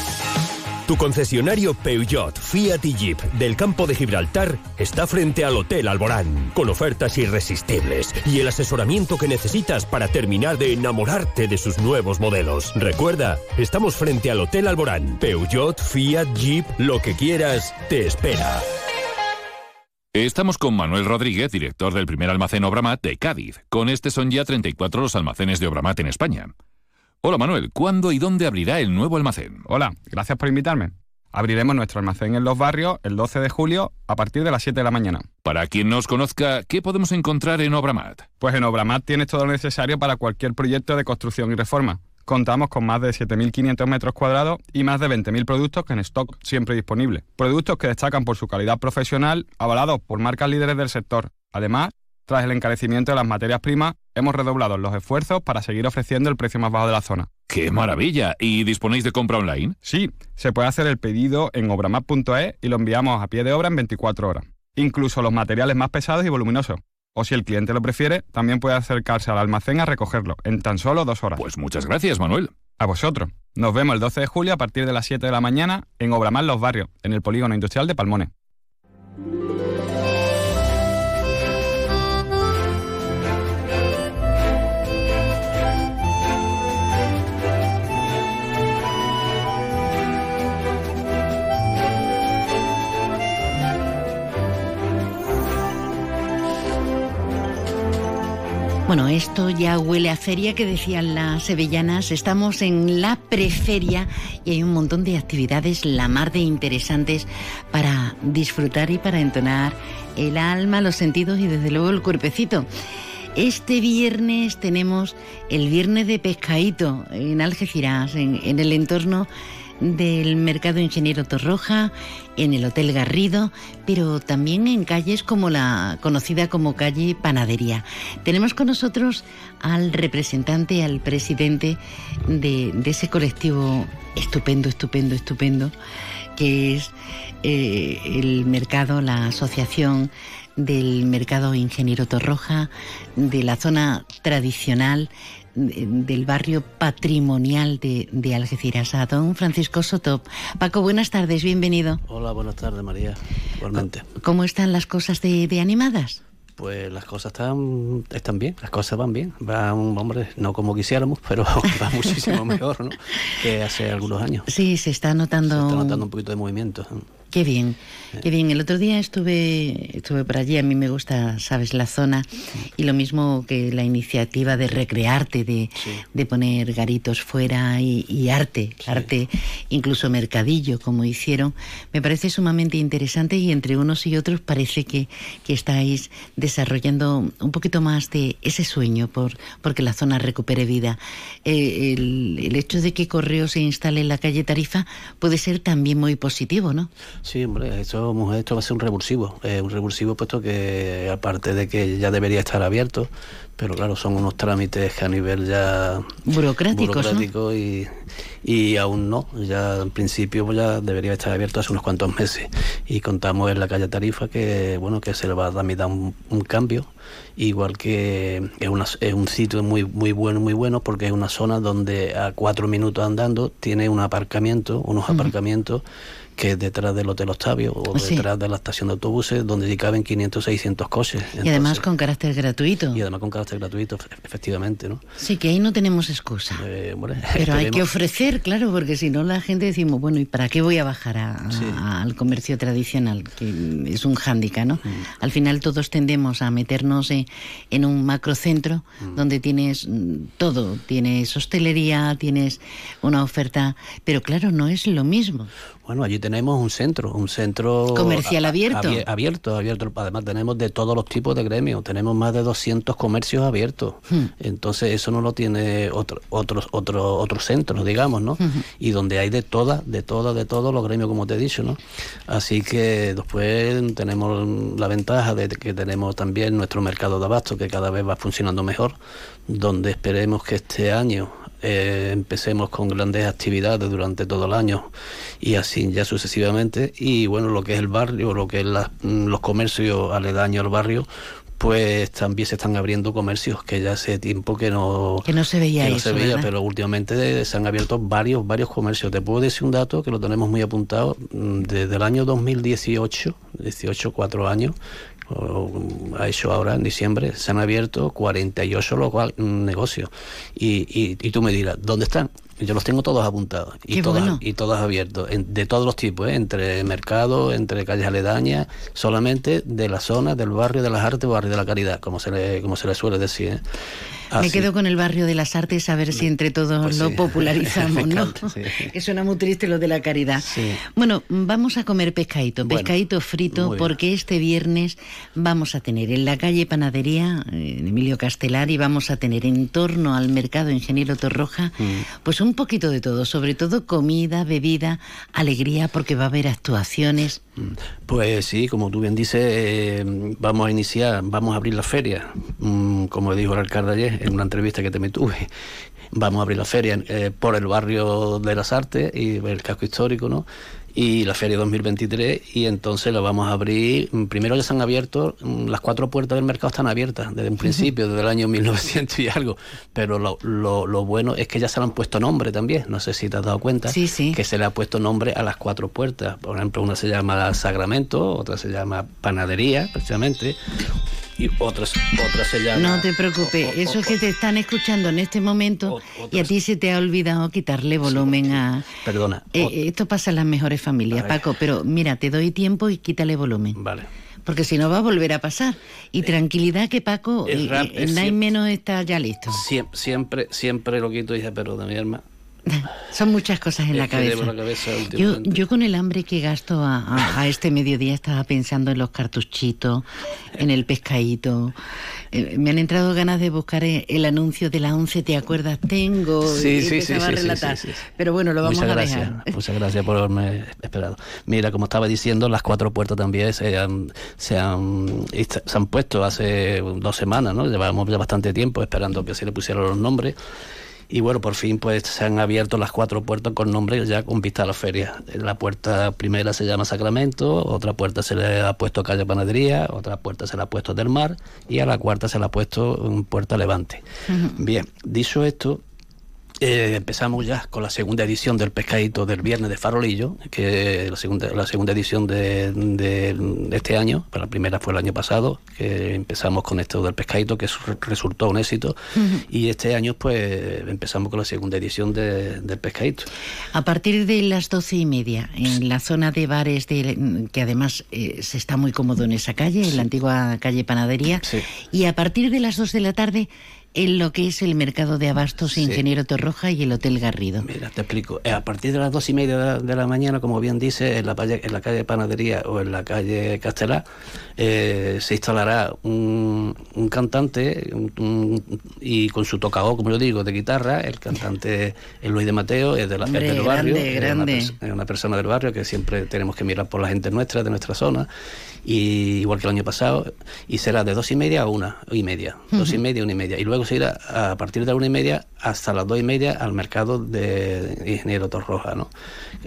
Tu concesionario Peugeot, Fiat y Jeep del campo de Gibraltar está frente al Hotel Alborán, con ofertas irresistibles y el asesoramiento que necesitas para terminar de enamorarte de sus nuevos modelos. Recuerda, estamos frente al Hotel Alborán. Peugeot, Fiat, Jeep, lo que quieras, te espera. Estamos con Manuel Rodríguez, director del primer almacén Obramat de Cádiz. Con este son ya 34 los almacenes de Obramat en España. Hola Manuel, ¿cuándo y dónde abrirá el nuevo almacén? Hola, gracias por invitarme. Abriremos nuestro almacén en Los Barrios el 12 de julio a partir de las 7 de la mañana. Para quien no os conozca, ¿qué podemos encontrar en Obramat? Pues en Obramat tienes todo lo necesario para cualquier proyecto de construcción y reforma. Contamos con más de 7.500 metros cuadrados y más de 20.000 productos en stock siempre disponibles. Productos que destacan por su calidad profesional, avalados por marcas líderes del sector. Además, tras el encarecimiento de las materias primas, hemos redoblado los esfuerzos para seguir ofreciendo el precio más bajo de la zona. ¡Qué maravilla! ¿Y disponéis de compra online? Sí, se puede hacer el pedido en obramap.es y lo enviamos a pie de obra en 24 horas. Incluso los materiales más pesados y voluminosos. O si el cliente lo prefiere, también puede acercarse al almacén a recogerlo en tan solo dos horas. Pues muchas gracias, Manuel. A vosotros. Nos vemos el 12 de julio a partir de las 7 de la mañana en Obramar Los Barrios, en el Polígono Industrial de Palmones. Bueno, esto ya huele a feria que decían las sevillanas. Estamos en la preferia y hay un montón de actividades la mar de interesantes para disfrutar y para entonar el alma, los sentidos y desde luego el cuerpecito. Este viernes tenemos el viernes de pescadito en Algeciras, en, en el entorno del Mercado Ingeniero Torroja, en el Hotel Garrido, pero también en calles como la conocida como calle Panadería. Tenemos con nosotros al representante, al presidente de, ese colectivo estupendo, estupendo, estupendo, que es eh, el mercado, la asociación del mercado Ingeniero Torroja, de la zona tradicional del barrio patrimonial de, de, Algeciras, a don Francisco Soto. Paco, buenas tardes, bienvenido. Hola, buenas tardes, María, igualmente. ¿Cómo están las cosas de, de animadas? Pues las cosas están, están bien, las cosas van bien. Van, hombre, no como quisiéramos, pero (laughs) va muchísimo mejor, ¿no? Que hace algunos años. Sí, se está notando. Se está notando un poquito de movimiento. Qué bien, qué bien. El otro día estuve, estuve por allí, a mí me gusta, sabes, la zona, y lo mismo que la iniciativa de recrearte, de, de poner garitos fuera y, arte, arte, incluso mercadillo, como hicieron, me parece sumamente interesante y entre unos y otros parece que, que estáis desarrollando un poquito más de ese sueño por porque la zona recupere vida. Eh, el, el hecho de que Correo se instale en la calle Tarifa puede ser también muy positivo, ¿no? Sí, hombre, esto, esto va a ser un revulsivo. Eh, un revulsivo puesto que, aparte de que ya debería estar abierto, pero claro, son unos trámites que a nivel ya burocráticos burocrático y, y aún no. Ya en principio pues ya debería estar abierto hace unos cuantos meses. Y contamos en la calle Tarifa que bueno que se le va a dar un, un cambio igual que es, una, es un sitio muy muy bueno muy bueno porque es una zona donde a cuatro minutos andando tiene un aparcamiento unos aparcamientos que es detrás del Hotel Octavio o detrás de la estación de autobuses donde caben 500 600 coches. y además con carácter gratuito. Y además con carácter gratuito, efectivamente, ¿no? Sí, que ahí no tenemos excusa. Eh, bueno, (laughs) Pero hay que ofrecer, claro, porque si no la gente decimos, bueno, ¿y para qué voy a bajar a, sí. a, al comercio tradicional? Que es un hándicap, ¿no? Mm. Al final todos tendemos a meternos en, en un macrocentro mm. donde tienes todo, tienes hostelería, tienes una oferta, pero claro, no es lo mismo. Bueno, allí tenemos un centro, un centro comercial abierto. abierto, abierto. Además tenemos de todos los tipos de gremios, tenemos más de 200 comercios abiertos. Hmm. Entonces eso no lo tiene otro, otros otros otros centros, digamos, ¿no? Hmm. Y donde hay de todas, de todas, de todos los gremios, como te he dicho, ¿no? Así que después tenemos la ventaja de que tenemos también nuestro mercado de abasto que cada vez va funcionando mejor, donde esperemos que este año eh, empecemos con grandes actividades durante todo el año y así ya sucesivamente. Y bueno lo que es el barrio lo que es la, los comercios aledaños al barrio pues también se están abriendo comercios que ya hace tiempo que no que no se veía no eso, se veía pero últimamente se han abierto varios varios comercios. Te puedo decir un dato que lo tenemos muy apuntado desde el año 2018 18 cuatro años ha hecho ahora en diciembre, se han abierto 48 local, negocios. Y, y, y tú me dirás, ¿dónde están? Yo los tengo todos apuntados y, Qué todas, bueno. y todos abiertos, en- de todos los tipos, ¿eh? entre mercados, entre calles aledañas, solamente de la zona del barrio de las artes barrio de la caridad, como se le, como se le suele decir. ¿eh? Me Así. quedo con el barrio de las artes a ver si entre todos Pues lo sí. popularizamos, (laughs) Me ¿no? sí. Que suena muy triste lo de la caridad. Bueno, vamos a comer pescadito, Bueno, pescadito frito, bien. porque este viernes vamos a tener en la calle Panadería, en Emilio Castelar, y vamos a tener en torno al mercado Ingeniero Torroja, Mm. pues un poquito de todo, sobre todo comida, bebida, alegría, porque va a haber actuaciones. Pues sí, como tú bien dices, eh, vamos a iniciar, vamos a abrir la feria, mm, como dijo el alcalde ayer en una entrevista que te me tuve. Vamos a abrir la feria eh, por el barrio de las artes y el casco histórico, ¿no? Y la feria 2023 y entonces la vamos a abrir. mm, Primero ya se han abierto, mm, las cuatro puertas del mercado están abiertas desde un principio, desde el año 1900 y algo. Pero lo, lo, lo bueno es que ya se le han puesto nombre también. No sé si te has dado cuenta Sí, sí. que se le ha puesto nombre a las cuatro puertas. Por ejemplo, una se llama Sagramento, otra se llama Panadería, precisamente, y otra, otra se llama... No te preocupes, eso es que te están escuchando en este momento y a ti se te ha olvidado quitarle volumen a... Perdona. Eh, esto pasa en las mejores familias. Paco, pero mira, te doy tiempo y quítale volumen. Vale. Porque si no va a volver a pasar. Y tranquilidad que Paco, eh, rap- eh, siempre- menos está ya listo. Siempre, siempre, siempre lo quito y dice, pero de mi hermano, (laughs) Son muchas cosas en la llevo cabeza. la cabeza Yo, yo con el hambre que gasto a, a- a este mediodía estaba pensando en los cartuchitos, en el pescadito. Eh, me han entrado ganas de buscar eh, el anuncio de la 11, ¿te acuerdas? Tengo. Sí, y sí, sí, empezaba sí, a sí, relatar. sí, sí, sí. Pero bueno, lo vamos Muchas a gracias, dejar. Muchas gracias por haberme esperado. Mira, como estaba diciendo, las cuatro puertas también se han, se han, se han puesto hace dos semanas, ¿no? Llevábamos ya bastante tiempo esperando que se le pusieran los nombres. Y bueno, por fin pues se han abierto las cuatro puertas con nombres ya con vista a la feria. La puerta primera se llama Sacramento, otra puerta se le ha puesto Calle Panadería, otra puerta se le ha puesto Del Mar y a la cuarta se le ha puesto Puerta Levante. Bien, dicho esto, eh, empezamos ya con la segunda edición del pescadito del viernes de Farolillo, que la segunda, la segunda edición de, de- de este año, la primera fue el año pasado, que empezamos con esto del pescadito, que su- resultó un éxito, y este año pues empezamos con la segunda edición de- del pescadito. A partir de las doce y media, en la zona de bares, de, que además eh, se está muy cómodo en esa calle, en la antigua calle Panadería, y a partir de las dos de la tarde, en lo que es el mercado de abastos Ingeniero Torroja y el Hotel Garrido. Mira, te explico. Eh, A partir de las dos y media de la, de la mañana, como bien dice, en la, calle, en la calle Panadería o en la calle Castelar, eh, se instalará un, un cantante un- un- y con su tocado, como yo digo, de guitarra. El cantante es Luis de Mateo, es, de la- es Hombre, del barrio. grande, es una grande. es una persona del barrio que siempre tenemos que mirar por la gente nuestra, de nuestra zona, y igual que el año pasado, y será de dos y media a una y media, dos y media, una y media, y luego se irá a partir de la una y media hasta las dos y media al mercado de Ingeniero Torroja, ¿no?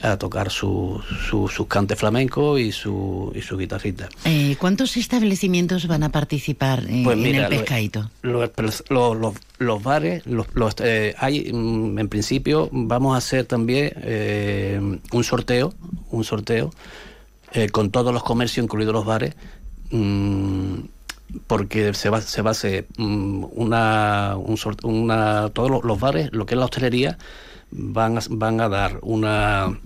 A tocar su, su, sus cantes flamencos y su, y su guitarrita. Eh, ¿Cuántos establecimientos van a participar eh, Pues en el pescadito? Los, los- los- los bares, los, los, eh, hay, mm, en principio, vamos a hacer también eh, un sorteo, un sorteo eh, con todos los comercios, incluidos los bares, mm, porque se va, se va a hacer una, un una, todos los, los bares, lo que es la hostelería, van a, van a dar una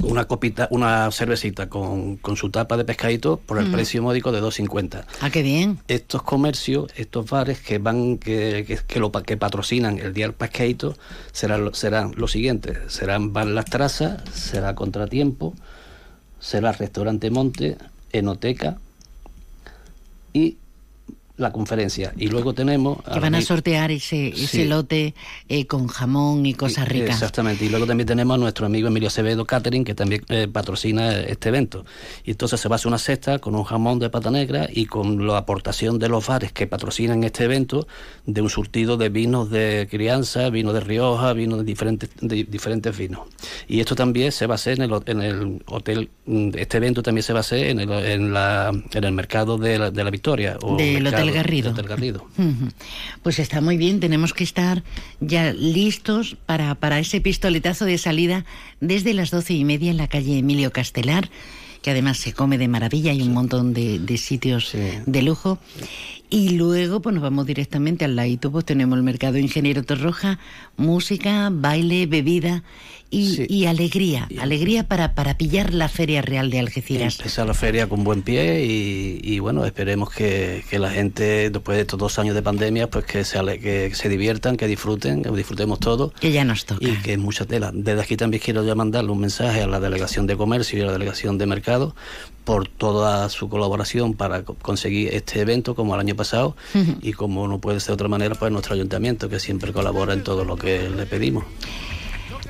una copita, una cervecita con, con su tapa de pescadito por el Mm. precio módico de 2.50 Ah, qué bien. estos comercios, estos bares que van que, que, que lo, que patrocinan el día del pescadito serán, serán lo siguiente, serán Bar Las Trazas, será Contratiempo, será Restaurante Monte, Enoteca y la conferencia. Y luego tenemos... Que van a sortear ese, ese lote eh, con jamón y cosas ricas. Exactamente. Y luego también tenemos a nuestro amigo Emilio Acevedo Catering, que también eh, patrocina este evento. Y entonces se va a hacer una cesta con un jamón de pata negra y con la aportación de los bares que patrocinan este evento de un surtido de vinos de crianza, vino de Rioja, vinos de diferentes, de diferentes vinos. Y esto también se va a hacer en el, en el hotel, mm, este evento también se va a hacer en el, en la, en el mercado de la, de la Victoria. o Del mercado Hotel Garrido. Hotel Garrido. (laughs) Ujú. Pues está muy bien, tenemos que estar ya listos para, para ese pistoletazo de salida desde las doce y media en la calle Emilio Castelar, que además se come de maravilla, hay un montón de, de sitios de lujo. Y luego, pues nos vamos directamente al ladito, pues tenemos el mercado Ingeniero Torroja, música, baile, bebida y, y alegría, alegría para, para pillar la Feria Real de Algeciras. Empezar la feria con buen pie y, y, bueno, esperemos que, que la gente, después de estos dos años de pandemia, pues que se, ale- que se diviertan, que disfruten, que disfrutemos todos. Que ya nos toca. Y que mucha tela. Desde aquí también quiero ya mandarle un mensaje a la Delegación de Comercio y a la Delegación de Mercado por toda su colaboración para co- conseguir este evento como el año pasado y como no puede ser de otra manera, pues nuestro ayuntamiento que siempre colabora en todo lo que le pedimos.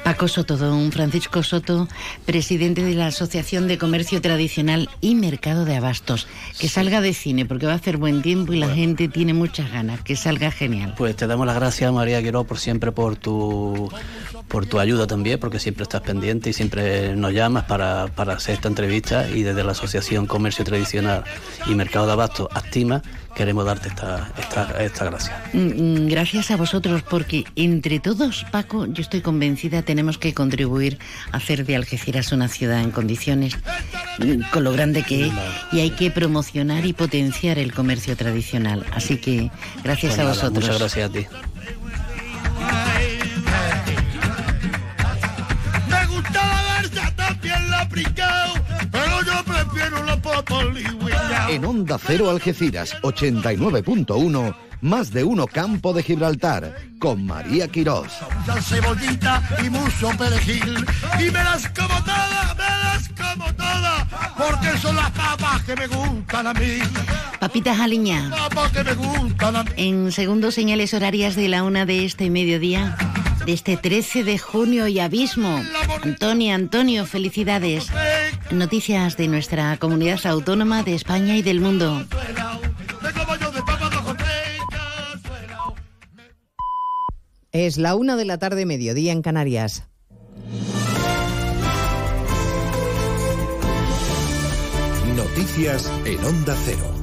Paco Soto, don Francisco Soto, presidente de la Asociación de Comercio Tradicional y Mercado de Abastos. Que salga de cine, porque va a hacer buen tiempo y la gente tiene muchas ganas. Que salga genial. Pues te damos las gracias, María Quiró, por siempre por tu por tu ayuda también, porque siempre estás pendiente y siempre nos llamas para, para hacer esta entrevista y desde la Asociación Comercio Tradicional y Mercado de Abastos, Actima, queremos darte esta, esta, esta gracia. Mm, mm, Gracias a vosotros, porque entre todos, Paco, yo estoy convencida, tenemos que contribuir a hacer de Algeciras una ciudad en condiciones, mm, con lo grande que es, y hay que promocionar y potenciar el comercio tradicional. Así que gracias Pues a vosotros. Muchas gracias a ti. Me gusta la garza, también la pringao, pero yo prefiero la papa ligüeña. En Onda Cero Algeciras 89.1, Más de uno Campo de Gibraltar con María Quirós. Cebollita y mucho perejil. Y me las como todas, me las como todas. Porque son las papas que me gustan a mí. Papitas aliña. Papas que me gustan a mí. En segundos señales horarias de la una de este mediodía, de este 13 de junio y abismo. Antonio, Antonio, felicidades. Noticias de nuestra comunidad autónoma de España y del mundo. Es la una de la tarde, mediodía en Canarias. Noticias en Onda Cero.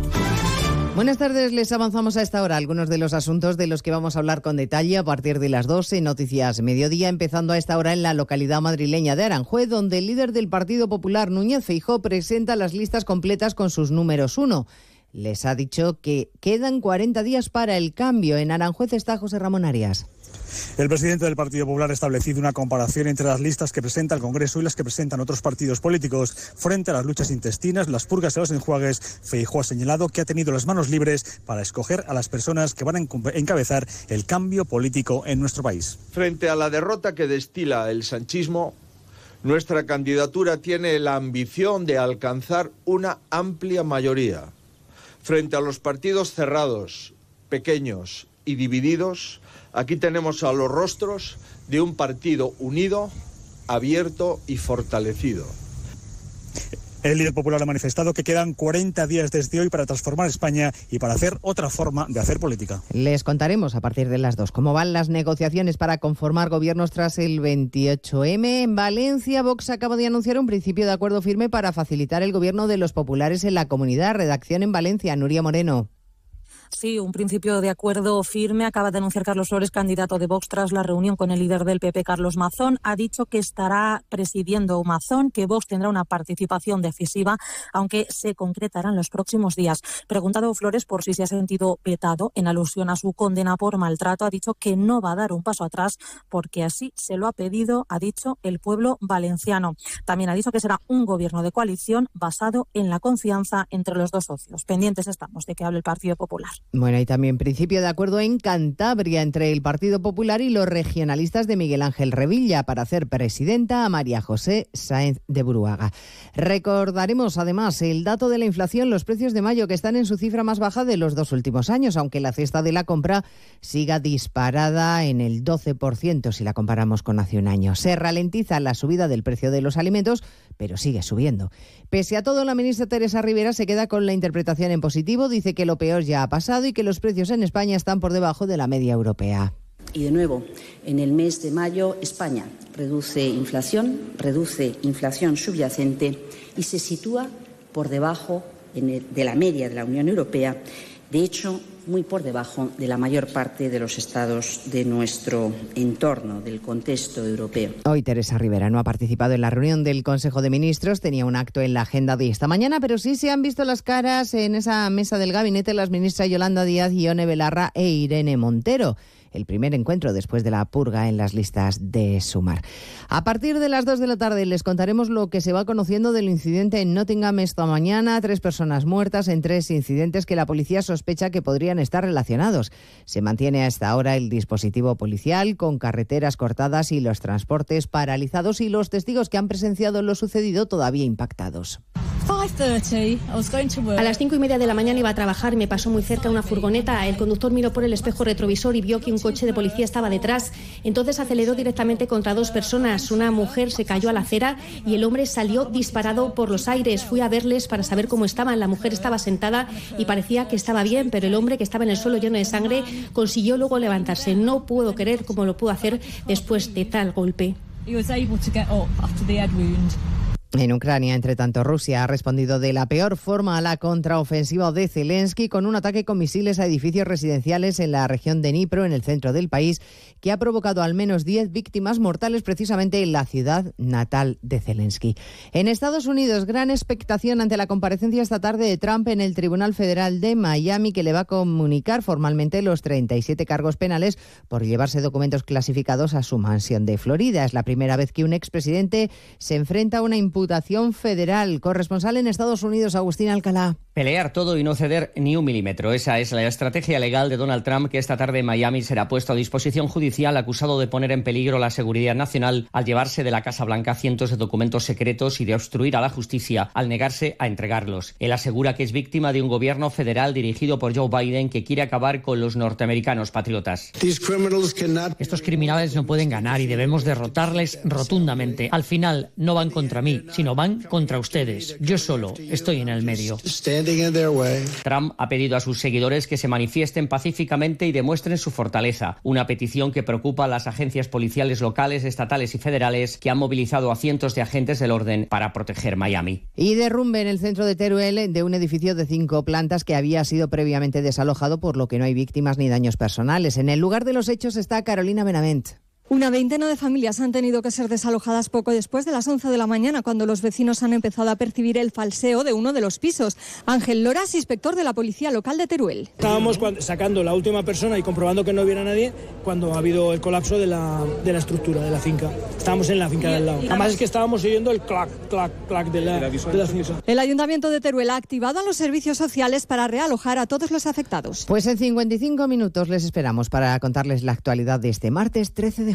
Buenas tardes, les avanzamos a esta hora algunos de los asuntos de los que vamos a hablar con detalle a partir de las 12 Noticias Mediodía, empezando a esta hora en la localidad madrileña de Aranjuez, donde el líder del Partido Popular, Núñez Feijó, presenta las listas completas con sus números uno. Les ha dicho que quedan 40 días para el cambio. En Aranjuez está José Ramón Arias. El presidente del Partido Popular ha establecido una comparación entre las listas que presenta el Congreso y las que presentan otros partidos políticos. Frente a las luchas intestinas, las purgas y los enjuagues, Feijóo ha señalado que ha tenido las manos libres para escoger a las personas que van a encabezar el cambio político en nuestro país. Frente a la derrota que destila el sanchismo, nuestra candidatura tiene la ambición de alcanzar una amplia mayoría. Frente a los partidos cerrados, pequeños y divididos, Aquí tenemos a los rostros de un partido unido, abierto y fortalecido. El líder popular ha manifestado que quedan 40 días desde hoy para transformar España y para hacer otra forma de hacer política. Les contaremos a partir de las dos cómo van las negociaciones para conformar gobiernos tras el 28M. En Valencia, Vox acaba de anunciar un principio de acuerdo firme para facilitar el gobierno de los populares en la comunidad. Redacción en Valencia, Nuria Moreno. Sí, un principio de acuerdo firme acaba de anunciar Carlos Flores, candidato de Vox, tras la reunión con el líder del PP, Carlos Mazón. Ha dicho que estará presidiendo Mazón, que Vox tendrá una participación decisiva, aunque se concretará en los próximos días. Preguntado Flores por si se ha sentido vetado en alusión a su condena por maltrato, ha dicho que no va a dar un paso atrás porque así se lo ha pedido, ha dicho, el pueblo valenciano. También ha dicho que será un gobierno de coalición basado en la confianza entre los dos socios. Pendientes estamos de que hable el Partido Popular. Bueno, y también principio de acuerdo en Cantabria entre el Partido Popular y los regionalistas de Miguel Ángel Revilla para hacer presidenta a María José Sáenz de Buruaga. Recordaremos además el dato de la inflación, los precios de mayo que están en su cifra más baja de los dos últimos años, aunque la cesta de la compra siga disparada en el 12% si la comparamos con hace un año. Se ralentiza la subida del precio de los alimentos, pero sigue subiendo. Pese a todo, la ministra Teresa Rivera se queda con la interpretación en positivo, dice que lo peor ya ha pasado y que los precios en España están por debajo de la media europea. Y de nuevo, en el mes de mayo España reduce inflación, reduce inflación subyacente y se sitúa por debajo de la media de la Unión Europea. De hecho, muy por debajo de la mayor parte de los estados de nuestro entorno, del contexto europeo. Hoy Teresa Rivera no ha participado en la reunión del Consejo de Ministros, tenía un acto en la agenda de esta mañana, pero sí se han visto las caras en esa mesa del gabinete las ministras Yolanda Díaz, Ione Belarra e Irene Montero el primer encuentro después de la purga en las listas de Sumar. A partir de las 2 de la tarde les contaremos lo que se va conociendo del incidente en Nottingham esta mañana. Tres personas muertas en tres incidentes que la policía sospecha que podrían estar relacionados. Se mantiene a esta hora el dispositivo policial con carreteras cortadas y los transportes paralizados y los testigos que han presenciado lo sucedido todavía impactados. A las cinco y media de la mañana iba a trabajar me pasó muy cerca una furgoneta. El conductor miró por el espejo retrovisor y vio que un coche de policía estaba detrás. Entonces aceleró directamente contra dos personas. Una mujer se cayó a la acera y el hombre salió disparado por los aires. Fui a verles para saber cómo estaban. La mujer estaba sentada y parecía que estaba bien, pero el hombre que estaba en el suelo lleno de sangre consiguió luego levantarse. No puedo creer cómo lo pudo hacer después de tal golpe. En Ucrania, entre tanto, Rusia ha respondido de la peor forma a la contraofensiva de Zelensky con un ataque con misiles a edificios residenciales en la región de Dnipro, en el centro del país, que ha provocado al menos 10 víctimas mortales precisamente en la ciudad natal de Zelensky. En Estados Unidos, gran expectación ante la comparecencia esta tarde de Trump en el Tribunal Federal de Miami, que le va a comunicar formalmente los 37 cargos penales por llevarse documentos clasificados a su mansión de Florida. Es la primera vez que un expresidente se enfrenta a una imputación federal. Corresponsal en Estados Unidos, Agustín Alcalá. Pelear todo y no ceder ni un milímetro. Esa es la estrategia legal de Donald Trump que esta tarde en Miami será puesto a disposición judicial acusado de poner en peligro la seguridad nacional al llevarse de la Casa Blanca cientos de documentos secretos y de obstruir a la justicia al negarse a entregarlos. Él asegura que es víctima de un gobierno federal dirigido por Joe Biden que quiere acabar con los norteamericanos patriotas. Estos criminales no pueden ganar y debemos derrotarles rotundamente. Al final no van contra mí, sino van contra ustedes. Yo solo estoy en el medio. Trump ha pedido a sus seguidores que se manifiesten pacíficamente y demuestren su fortaleza, una petición que preocupa a las agencias policiales locales, estatales y federales que han movilizado a cientos de agentes del orden para proteger Miami. Y derrumbe en el centro de Teruel de un edificio de cinco plantas que había sido previamente desalojado, por lo que no hay víctimas ni daños personales. En el lugar de los hechos está Carolina Benavent. Una veintena de familias han tenido que ser desalojadas poco después de las 11 de la mañana, cuando los vecinos han empezado a percibir el falseo de uno de los pisos. Ángel Loras, inspector de la Policía Local de Teruel. Estábamos sacando la última persona y comprobando que no hubiera nadie cuando ha habido el colapso de la, de la estructura, de la finca. Estábamos en la finca del lado. Además es que estábamos oyendo el clac, clac, clac de la, de la finca. El Ayuntamiento de Teruel ha activado a los servicios sociales para realojar a todos los afectados. Pues en 55 minutos les esperamos para contarles la actualidad de este martes 13 de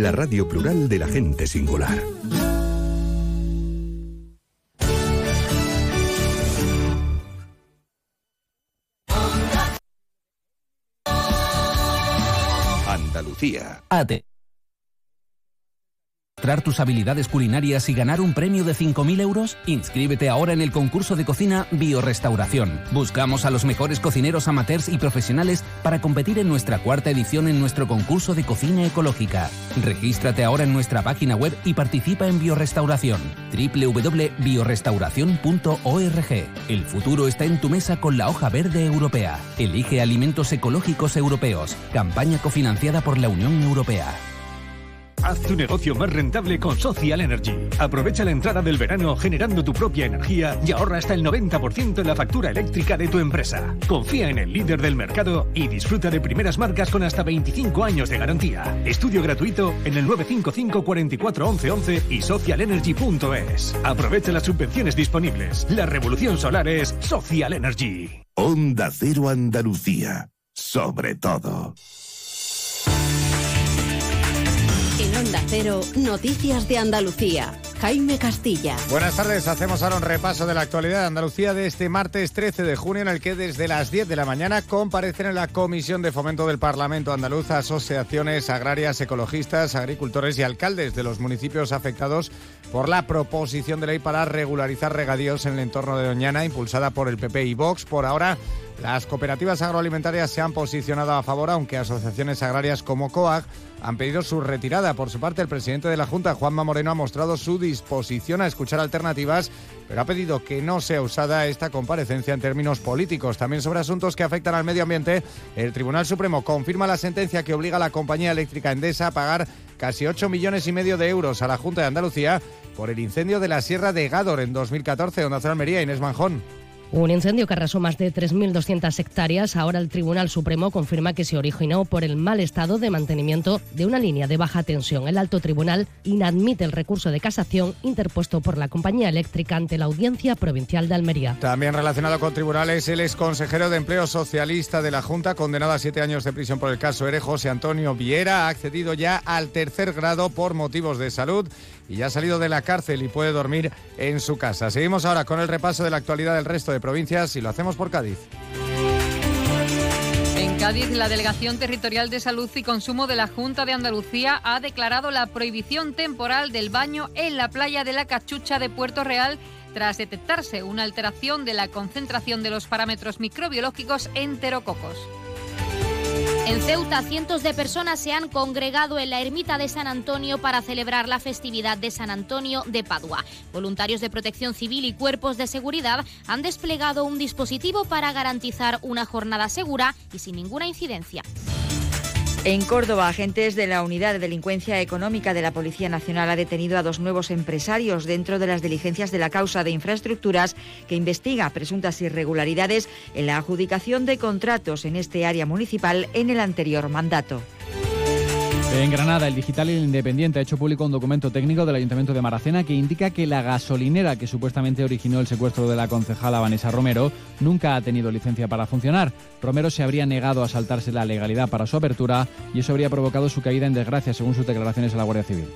La radio plural de la gente singular. Andalucía. Ate. ¿Mostrar tus habilidades culinarias y ganar un premio de 5.000 euros? Inscríbete ahora en el concurso de cocina Biorestauración. Buscamos a los mejores cocineros amateurs y profesionales para competir en nuestra cuarta edición en nuestro concurso de cocina ecológica. Regístrate ahora en nuestra página web y participa en Biorestauración. www.biorestauración.org. El futuro está en tu mesa con la hoja verde europea. Elige alimentos ecológicos europeos. Campaña cofinanciada por la Unión Europea. Haz tu negocio más rentable con Social Energy. Aprovecha la entrada del verano generando tu propia energía y ahorra hasta el 90% en la factura eléctrica de tu empresa. Confía en el líder del mercado y disfruta de primeras marcas con hasta 25 años de garantía. Estudio gratuito en el 955 44 11 11 y socialenergy.es. Aprovecha las subvenciones disponibles. La revolución solar es Social Energy. Onda Cero Andalucía. Sobre todo. En Onda Cero, Noticias de Andalucía. Jaime Castilla. Buenas tardes, hacemos ahora un repaso de la actualidad de Andalucía de este martes 13 de junio en el que desde las 10 de la mañana comparecen en la Comisión de Fomento del Parlamento Andaluz asociaciones agrarias, ecologistas, agricultores y alcaldes de los municipios afectados por la proposición de ley para regularizar regadíos en el entorno de Doñana impulsada por el PP y Vox. Por ahora las cooperativas agroalimentarias se han posicionado a favor, aunque asociaciones agrarias como COAG han pedido su retirada. Por su parte, el presidente de la Junta, Juanma Moreno, ha mostrado su disposición a escuchar alternativas, pero ha pedido que no sea usada esta comparecencia en términos políticos. También sobre asuntos que afectan al medio ambiente, el Tribunal Supremo confirma la sentencia que obliga a la compañía eléctrica Endesa a pagar casi 8 millones y medio de euros a la Junta de Andalucía por el incendio de la Sierra de Gádor en 2014, donde hace Almería, Inés Manjón. Un incendio que arrasó más de 3.200 hectáreas. Ahora el Tribunal Supremo confirma que se originó por el mal estado de mantenimiento de una línea de baja tensión. El alto tribunal inadmite el recurso de casación interpuesto por la compañía eléctrica ante la Audiencia Provincial de Almería. También relacionado con tribunales, el exconsejero de Empleo Socialista de la Junta, condenado a siete años de prisión por el caso ERE, José Antonio Viera, ha accedido ya al tercer grado por motivos de salud y ya ha salido de la cárcel y puede dormir en su casa. Seguimos ahora con el repaso de la actualidad del resto de provincias y lo hacemos por Cádiz. En Cádiz, la Delegación Territorial de Salud y Consumo de la Junta de Andalucía ha declarado la prohibición temporal del baño en la playa de la Cachucha de Puerto Real tras detectarse una alteración de la concentración de los parámetros microbiológicos enterococos. En Ceuta, cientos de personas se han congregado en la ermita de San Antonio para celebrar la festividad de San Antonio de Padua. Voluntarios de protección civil y cuerpos de seguridad han desplegado un dispositivo para garantizar una jornada segura y sin ninguna incidencia. En Córdoba, agentes de la Unidad de Delincuencia Económica de la Policía Nacional ha detenido a dos nuevos empresarios dentro de las diligencias de la causa de infraestructuras que investiga presuntas irregularidades en la adjudicación de contratos en este área municipal en el anterior mandato. En Granada, el Digital y el Independiente ha hecho público un documento técnico del Ayuntamiento de Maracena que indica que la gasolinera que supuestamente originó el secuestro de la concejala Vanessa Romero nunca ha tenido licencia para funcionar. Romero se habría negado a saltarse la legalidad para su apertura y eso habría provocado su caída en desgracia, según sus declaraciones a la Guardia Civil.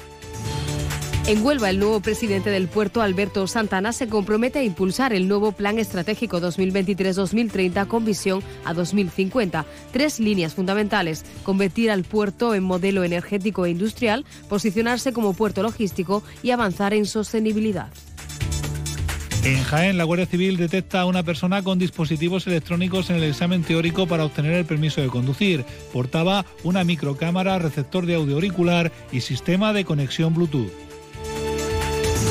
En Huelva, el nuevo presidente del puerto, Alberto Santana, se compromete a impulsar el nuevo Plan Estratégico 2023-2030 con visión a 2050. Tres líneas fundamentales. Convertir al puerto en modelo energético e industrial, posicionarse como puerto logístico y avanzar en sostenibilidad. En Jaén, la Guardia Civil detecta a una persona con dispositivos electrónicos en el examen teórico para obtener el permiso de conducir. Portaba una microcámara, receptor de audio auricular y sistema de conexión Bluetooth.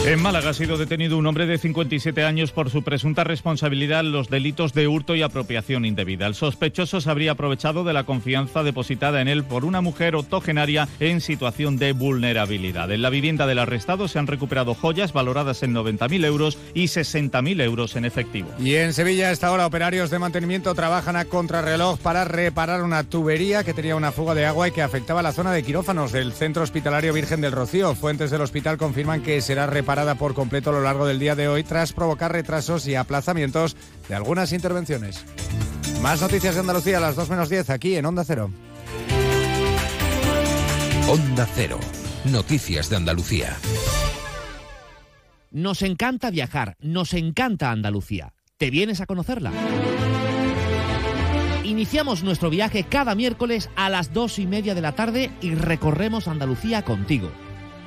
En Málaga ha sido detenido un hombre de 57 años por su presunta responsabilidad en los delitos de hurto y apropiación indebida. El sospechoso se habría aprovechado de la confianza depositada en él por una mujer octogenaria en situación de vulnerabilidad. En la vivienda del arrestado se han recuperado joyas valoradas en 90.000 euros y 60.000 euros en efectivo. Y en Sevilla, a esta hora, operarios de mantenimiento trabajan a contrarreloj para reparar una tubería que tenía una fuga de agua y que afectaba la zona de quirófanos del Centro Hospitalario Virgen del Rocío. Fuentes del hospital confirman que será reparada por completo a lo largo del día de hoy tras provocar retrasos y aplazamientos de algunas intervenciones. Más noticias de Andalucía a las 2 menos 10 aquí en Onda Cero. Onda Cero. Noticias de Andalucía. Nos encanta viajar, nos encanta Andalucía. ¿Te vienes a conocerla? Iniciamos nuestro viaje cada miércoles a las dos y media de la tarde y recorremos Andalucía contigo.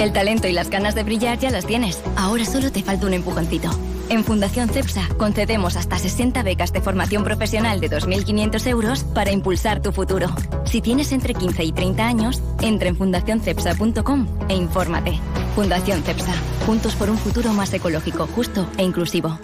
El talento y las ganas de brillar ya las tienes. Ahora solo te falta un empujoncito. En Fundación CEPSA concedemos hasta 60 becas de formación profesional de 2.500 euros para impulsar tu futuro. Si tienes entre 15 y 30 años, entra en fundacioncepsa.com e infórmate. Fundación CEPSA. Juntos por un futuro más ecológico, justo e inclusivo.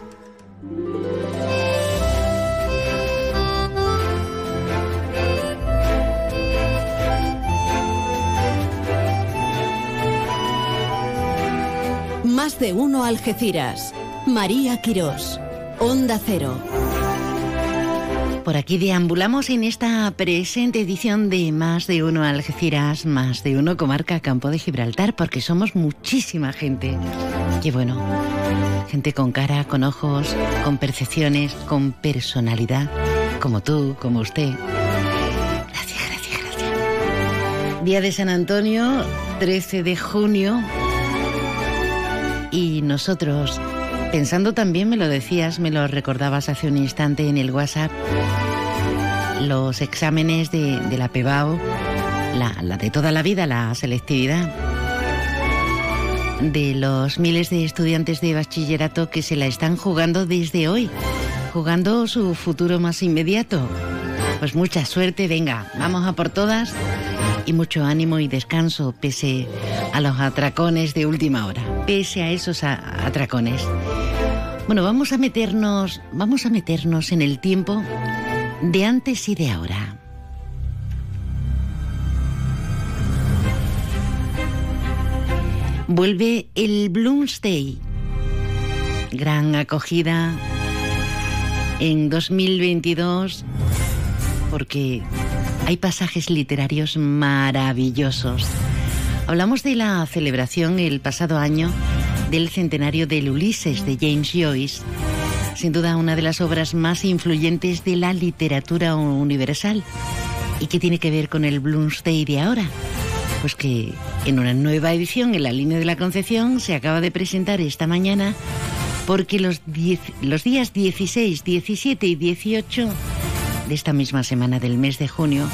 Más de uno Algeciras. María Quirós. Onda Cero. Por aquí deambulamos en esta presente edición de Más de Uno Algeciras, Más de Uno Comarca Campo de Gibraltar, porque somos muchísima gente. Qué bueno. Gente con cara, con ojos, con percepciones, con personalidad, como tú, como usted. Gracias, gracias, gracias. Día de San Antonio, 13 de junio. Y nosotros, pensando también, me lo decías, me lo recordabas hace un instante en el WhatsApp, los exámenes de, de la PEBAO, la, la de toda la vida, la selectividad, de los miles de estudiantes de bachillerato que se la están jugando desde hoy, jugando su futuro más inmediato. Pues mucha suerte, venga, vamos a por todas y mucho ánimo y descanso pese a los atracones de última hora, pese a esos atracones. Bueno, vamos a meternos, vamos a meternos en el tiempo de antes y de ahora. Vuelve el Bloomsday. Gran acogida en 2022 porque hay pasajes literarios maravillosos. Hablamos de la celebración el pasado año del centenario del Ulises de James Joyce, sin duda una de las obras más influyentes de la literatura universal. ¿Y qué tiene que ver con el Bloomsday de ahora? Pues que en una nueva edición en la línea de la Concepción se acaba de presentar esta mañana porque los, los días 16, 17 y 18 de esta misma semana del mes de junio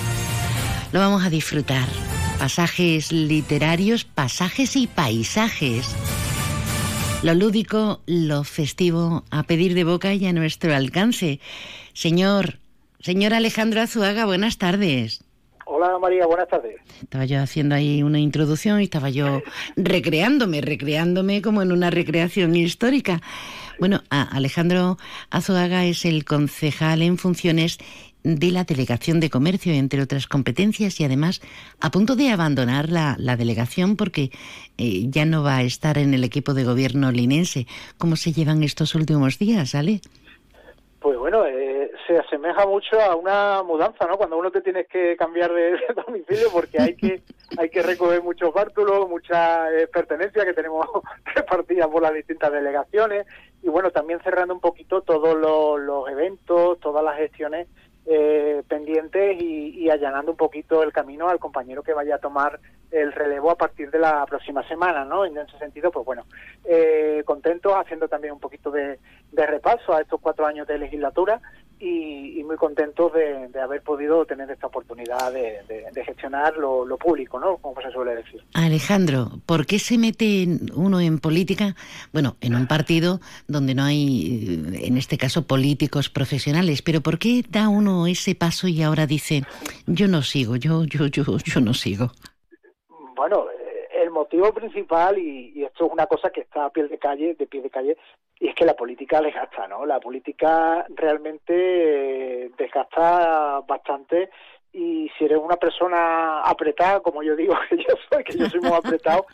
lo vamos a disfrutar. Pasajes literarios, pasajes y paisajes. Lo lúdico, lo festivo, a pedir de boca y a nuestro alcance. Señor, señor Alejandro Azuaga, buenas tardes. Hola María, buenas tardes. Estaba yo haciendo ahí una introducción y estaba yo (laughs) recreándome, recreándome como en una recreación histórica. Bueno, Alejandro Azuaga es el concejal en funciones de la Delegación de Comercio, entre otras competencias, y además a punto de abandonar la, la delegación porque eh, ya no va a estar en el equipo de gobierno linense. ¿Cómo se llevan estos últimos días, Ale? Pues bueno, eh, se asemeja mucho a una mudanza, ¿no? Cuando uno te tienes que cambiar de, domicilio porque hay que hay que recoger muchos bártulos, muchas eh, pertenencias que tenemos (laughs) repartidas por las distintas delegaciones y bueno, también cerrando un poquito todos los, eventos, todas las gestiones eh, pendientes y, y allanando un poquito el camino al compañero que vaya a tomar el relevo a partir de la próxima semana, ¿no? En ese sentido, pues bueno, eh, contentos, haciendo también un poquito de repaso a estos cuatro años de legislatura y, y muy contentos de, de haber podido tener esta oportunidad de, de- de gestionar lo, lo público, ¿no? Como se suele decir. Alejandro, ¿por qué se mete uno en política? Bueno, en un partido donde no hay, eh, en este caso, políticos profesionales, pero ¿por qué da uno ese paso y ahora dice, yo no sigo, yo, yo, yo, yo no sigo? Bueno, motivo principal, y, y esto es una cosa que está a pie de calle, de pie de calle, y es que la política desgasta, ¿no? La política realmente eh, desgasta bastante y si eres una persona apretada, como yo digo (laughs) que yo soy, que yo soy muy apretado,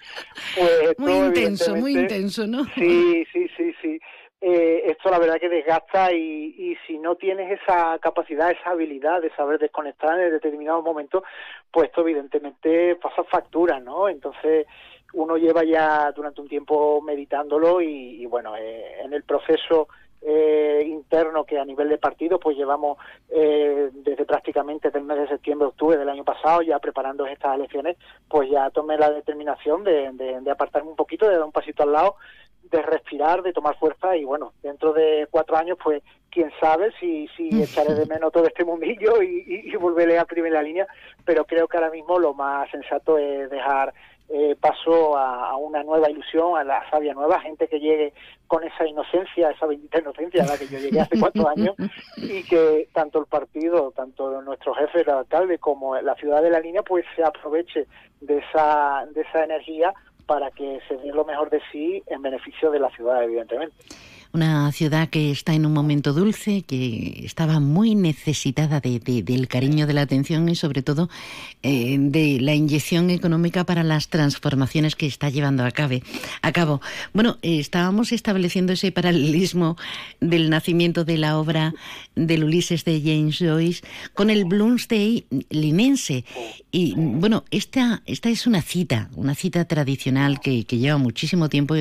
pues (laughs) Muy intenso, muy intenso, ¿no? Sí, sí, sí, sí. Eh, esto la verdad que desgasta y, y si no tienes esa capacidad, esa habilidad de saber desconectar en determinados momentos, pues esto evidentemente pasa factura, ¿no? Entonces uno lleva ya durante un tiempo meditándolo y, bueno, eh, en el proceso eh, interno que a nivel de partido pues llevamos eh, desde prácticamente del mes de septiembre, octubre del año pasado ya preparando estas elecciones, pues ya tomé la determinación de, de, de apartarme un poquito, de dar un pasito al lado, de respirar, de tomar fuerza y bueno, dentro de cuatro años pues quién sabe si, si echaré de menos todo este mundillo y, y, y volveré a primera línea, pero creo que ahora mismo lo más sensato es dejar eh, paso a, a una nueva ilusión, a la savia nueva, gente que llegue con esa inocencia, esa bendita inocencia a la que yo llegué hace cuatro (laughs) años y que tanto el partido, tanto nuestro jefe, el alcalde, como la ciudad de la línea, pues se aproveche de esa, de esa energía para que se dé lo mejor de sí en beneficio de la ciudad, evidentemente. Una ciudad que está en un momento dulce, que estaba muy necesitada de, del cariño, de la atención y sobre todo eh, de la inyección económica para las transformaciones que está llevando a, a cabo. Bueno, estábamos estableciendo ese paralelismo del nacimiento de la obra del Ulises de James Joyce con el Bloomsday linense. Y bueno, esta, esta es una cita, una cita tradicional que, lleva muchísimo tiempo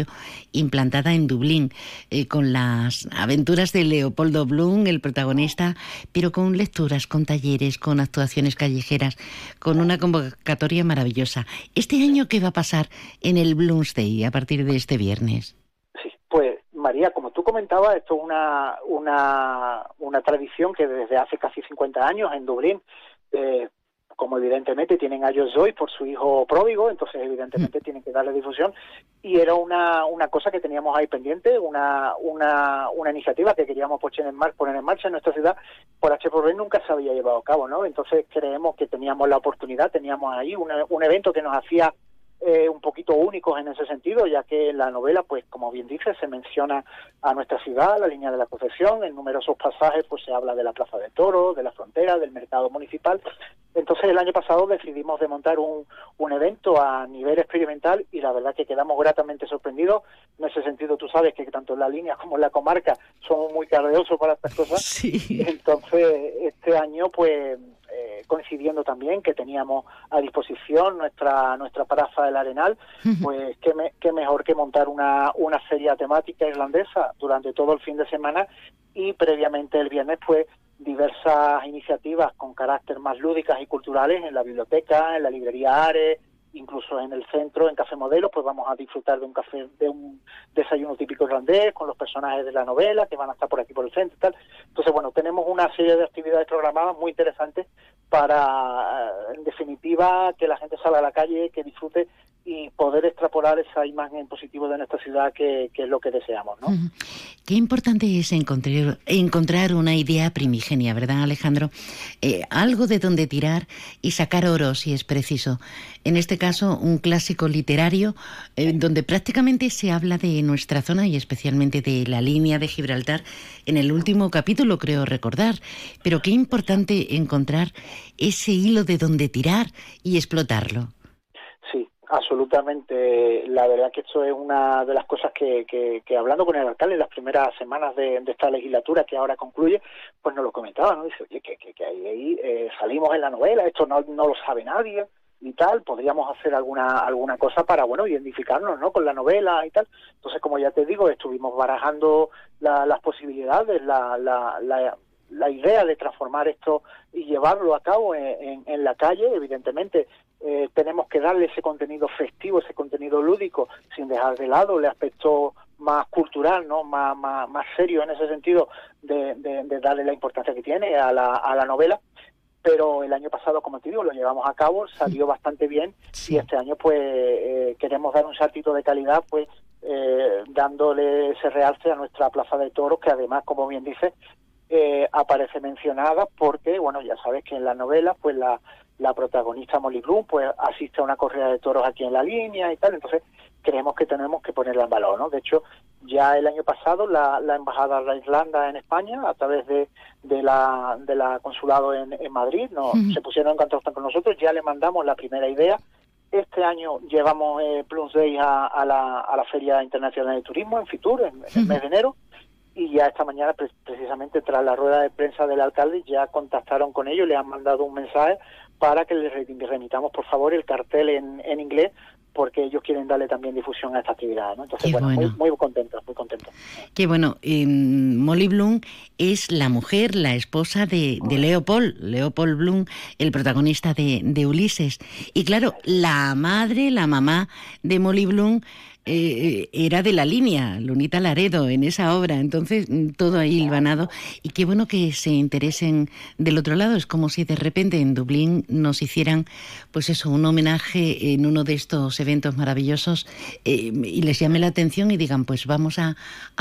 implantada en Dublín, eh, las aventuras de Leopoldo Bloom, el protagonista, pero con lecturas, con talleres, con actuaciones callejeras, con una convocatoria maravillosa. ¿Este año qué va a pasar en el Bloomsday a partir de este viernes? Sí, pues María, como tú comentabas, esto es una, una, una tradición que desde hace casi 50 años en Dublín eh, como evidentemente tienen a Joyce por su hijo pródigo, entonces evidentemente tienen que darle difusión. Y era una, una cosa que teníamos ahí pendiente, una, una, una iniciativa que queríamos poner en, mar, poner en marcha en nuestra ciudad, por H por B nunca se había llevado a cabo, ¿no? Entonces creemos que teníamos la oportunidad, teníamos ahí un evento que nos hacía eh, un poquito únicos en ese sentido, ya que en la novela, pues como bien dice, se menciona a nuestra ciudad, la línea de la procesión, en numerosos pasajes pues se habla de la Plaza de Toro, de la frontera, del mercado municipal. Entonces el año pasado decidimos de montar un, un evento a nivel experimental y la verdad que quedamos gratamente sorprendidos. En ese sentido tú sabes que tanto en la línea como en la comarca somos muy cardeosos para estas cosas. Sí. Entonces este año pues coincidiendo también que teníamos a disposición nuestra nuestra paraza del Arenal, pues qué, qué mejor que montar una, una feria temática irlandesa durante todo el fin de semana y previamente el viernes pues diversas iniciativas con carácter más lúdicas y culturales en la biblioteca, en la librería Ares, incluso en el centro, en Café Modelo, pues vamos a disfrutar de un café, de un desayuno típico irlandés con los personajes de la novela que van a estar por aquí por el centro y tal. Entonces, bueno, tenemos una serie de actividades programadas muy interesantes para, en definitiva, que la gente salga a la calle, que disfrute y poder extrapolar esa imagen positiva de nuestra ciudad que, es lo que deseamos. ¿no? Qué importante es encontrar, encontrar una idea primigenia, ¿verdad Alejandro? Eh, algo de donde tirar y sacar oro si es preciso. En este caso, un clásico literario eh, donde prácticamente se habla de nuestra zona y especialmente de la línea de Gibraltar en el último capítulo, creo recordar. Pero qué importante encontrar ese hilo de donde tirar y explotarlo. Absolutamente. La verdad que esto es una de las cosas que, que, hablando con el alcalde en las primeras semanas de, esta legislatura que ahora concluye, pues nos lo comentaba, ¿no? Dice, oye, que, que, ahí, eh, salimos en la novela, esto no, no lo sabe nadie y tal, podríamos hacer alguna alguna cosa para, bueno, identificarnos, ¿no? Con la novela y tal. Entonces, como ya te digo, estuvimos barajando las posibilidades, la, la, la la idea de transformar esto y llevarlo a cabo en, en, la calle, evidentemente eh, tenemos que darle ese contenido festivo, ese contenido lúdico, sin dejar de lado el aspecto más cultural, no más, más, más serio en ese sentido de, de, darle la importancia que tiene a la, a la novela. Pero el año pasado, como te digo, lo llevamos a cabo, salió bastante bien y este año pues eh, queremos dar un saltito de calidad, pues eh, dándole ese realce a nuestra plaza de toros, que además, como bien dice, eh, aparece mencionada porque, bueno, ya sabes que en la novela, pues la, la protagonista Molly Bloom, pues asiste a una corrida de toros aquí en la línea y tal, entonces creemos que tenemos que ponerla en valor, ¿no? De hecho, ya el año pasado la, la embajada de la Islanda en España, a través de, de la, de la consulado en, en Madrid, no, se pusieron en contacto con nosotros, ya le mandamos la primera idea. Este año llevamos eh, Plus Day a, a, la, a la Feria Internacional de Turismo en Fitur, en el mes de enero, y ya esta mañana precisamente tras la rueda de prensa del alcalde ya contactaron con ellos, le han mandado un mensaje para que les remitamos por favor el cartel en, en inglés porque ellos quieren darle también difusión a esta actividad. ¿no? Entonces, bueno, Muy, muy contentos, muy contentos. Qué bueno. Molly Bloom es la mujer, la esposa de, de Leopold, Leopold Bloom, el protagonista de, de Ulises. Y claro, la madre, la mamá de Molly Bloom eh, era de la línea, Lunita Laredo, en esa obra. Entonces, mm, todo ahí hilvanado. Y qué bueno que se interesen del otro lado. Es como si de repente en Dublín nos hicieran, pues eso, un homenaje en uno de estos eventos maravillosos eh, y les llame la atención y digan, pues vamos a,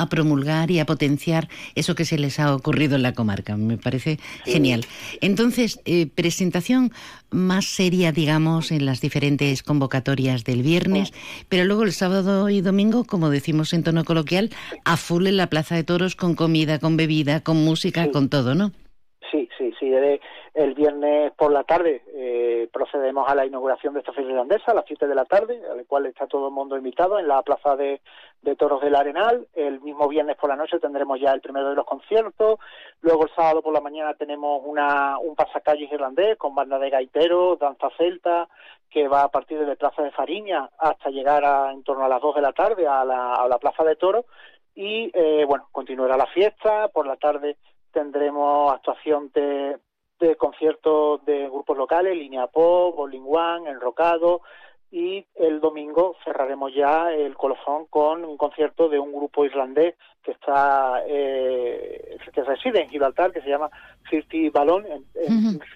promulgar y a potenciar eso que se les ha ocurrido en la comarca. Me parece genial. Entonces, eh, presentación más seria, digamos, en las diferentes convocatorias del viernes, pero luego el sábado y domingo, como decimos en tono coloquial, a full en la Plaza de Toros con comida, con bebida, con música, con todo, ¿no? Sí, sí, sí. El viernes por la tarde eh, procedemos a la inauguración de esta feria irlandesa a las 7 de la tarde, a la cual está todo el mundo invitado en la Plaza de, Toros del Arenal. El mismo viernes por la noche tendremos ya el primero de los conciertos. Luego el sábado por la mañana tenemos una, un pasacalles irlandés con banda de gaiteros, danza celta, que va a partir de la Plaza de Fariña hasta llegar a, en torno a las 2 de la tarde a la, a la Plaza de Toros. Y eh, bueno, continuará la fiesta. Por la tarde tendremos actuación de, de conciertos de grupos locales, Línea Pop, Bowling One, Enrocado, y el domingo cerraremos ya el colofón con un concierto de un grupo irlandés que está eh, que reside en Gibraltar que se llama City Balón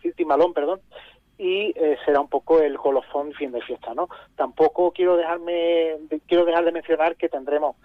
City Malone perdón y eh, será un poco el colofón fin de fiesta no tampoco quiero dejarme quiero dejar de mencionar que tendremos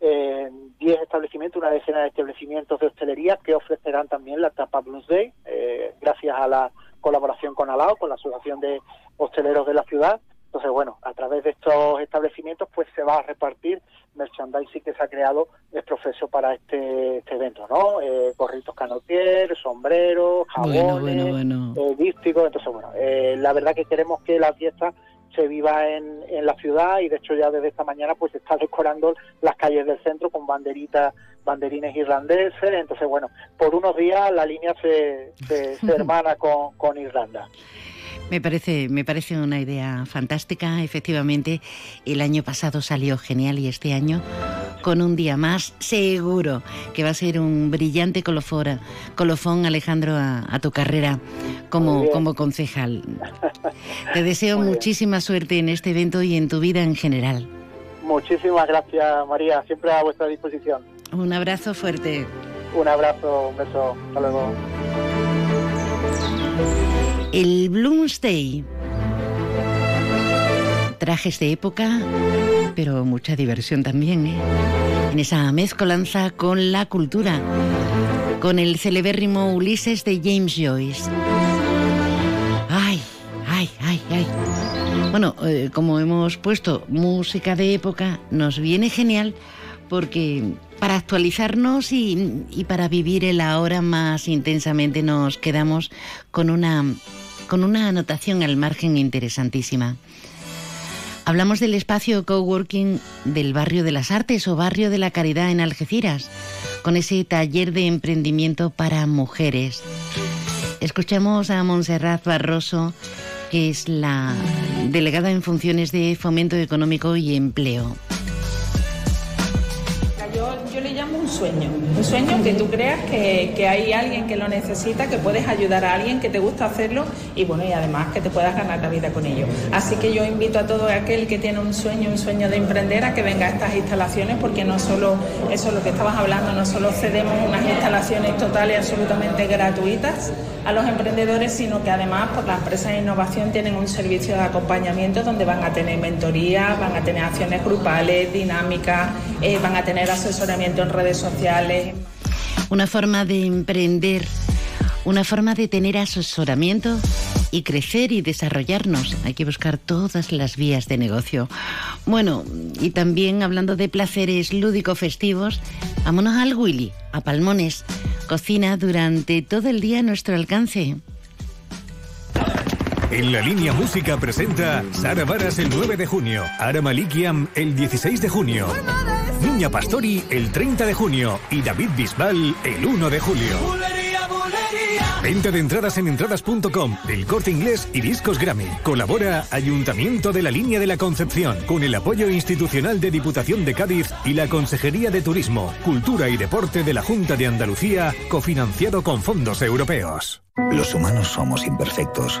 10 establecimientos, una decena de establecimientos de hostelería que ofrecerán también la Tapa Blues Day, eh, gracias a la colaboración con Alao, con la Asociación de Hosteleros de la Ciudad. Entonces, bueno, a través de estos establecimientos pues se va a repartir merchandising que se ha creado es profeso para este, este evento, ¿no? Eh, gorritos canotier, sombreros, jabones, bueno, bueno, eh, Entonces, bueno, eh, la verdad que queremos que la fiesta se viva en, en la ciudad y de hecho ya desde esta mañana pues se está decorando las calles del centro con banderitas banderines irlandeses. Entonces bueno por unos días la línea se, se, (laughs) hermana con, con Irlanda me parece, me parece una idea fantástica. Efectivamente, el año pasado salió genial y este año, con un día más, seguro que va a ser un brillante colofora, colofón, Alejandro, a, tu carrera como, como concejal. Te deseo muchísima suerte en este evento y en tu vida en general. Muchísimas gracias, María. Siempre a vuestra disposición. Un abrazo fuerte. Un abrazo, un beso. Hasta luego. El Bloomsday. Trajes de época, pero mucha diversión también, ¿eh? En esa mezcolanza con la cultura, con el celebérrimo Ulises de James Joyce. Ay, ay, ay, ay. Bueno, eh, como hemos puesto música de época, nos viene genial porque para actualizarnos y, para vivir el ahora más intensamente nos quedamos con una con una anotación al margen interesantísima. Hablamos del espacio coworking del barrio de las artes o barrio de la caridad en Algeciras, con ese taller de emprendimiento para mujeres. Escuchamos a Montserrat Barroso, que es la delegada en funciones de fomento económico y empleo sueño. Un sueño que tú creas que, que, hay alguien que lo necesita, que puedes ayudar a alguien, que te gusta hacerlo y bueno, y además que te puedas ganar la vida con ello. Así que yo invito a todo aquel que tiene un sueño, un sueño de emprender a que venga a estas instalaciones porque no solo, eso es lo que estabas hablando, no solo cedemos unas instalaciones totales absolutamente gratuitas a los emprendedores, sino que además por las empresas de innovación tienen un servicio de acompañamiento donde van a tener mentoría, van a tener acciones grupales, dinámicas, eh, van a tener asesoramiento en redes sociales. Una forma de emprender, una forma de tener asesoramiento y crecer y desarrollarnos. Hay que buscar todas las vías de negocio. Bueno, y también hablando de placeres lúdico-festivos, vámonos al Willy, a Palmones. Cocina durante todo el día a nuestro alcance. En la línea música presenta Sara Varas el 9 de junio, Ara Malikiam el 16 de junio. Niña Pastori el 30 de junio y David Bisbal el 1 de julio. Venta de entradas en entradas.com, El Corte Inglés y Discos Grammy. Colabora Ayuntamiento de la Línea de la Concepción con el apoyo institucional de Diputación de Cádiz y la Consejería de Turismo, Cultura y Deporte de la Junta de Andalucía, cofinanciado con fondos europeos. Los humanos somos imperfectos.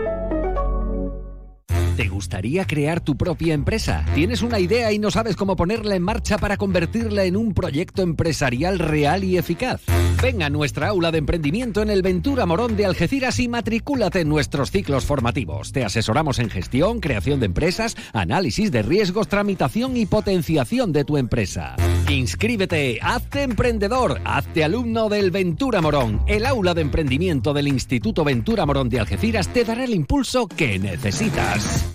¿Te gustaría crear tu propia empresa? ¿Tienes una idea y no sabes cómo ponerla en marcha para convertirla en un proyecto empresarial real y eficaz? Ven a nuestra aula de emprendimiento en el Ventura Morón de Algeciras y matricúlate en nuestros ciclos formativos. Te asesoramos en gestión, creación de empresas, análisis de riesgos, tramitación y potenciación de tu empresa. Inscríbete, hazte emprendedor, hazte alumno del Ventura Morón. El aula de emprendimiento del Instituto Ventura Morón de Algeciras te dará el impulso que necesitas.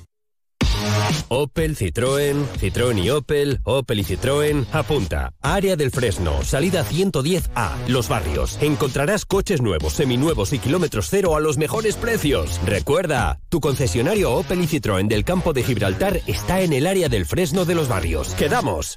Opel, Citroën, Citroën y Opel, Opel y Citroën, apunta. Área del Fresno, salida 110A, Los Barrios. Encontrarás coches nuevos, seminuevos y kilómetros cero a los mejores precios. Recuerda, tu concesionario Opel y Citroën del campo de Gibraltar está en el área del Fresno de Los Barrios. ¡Quedamos!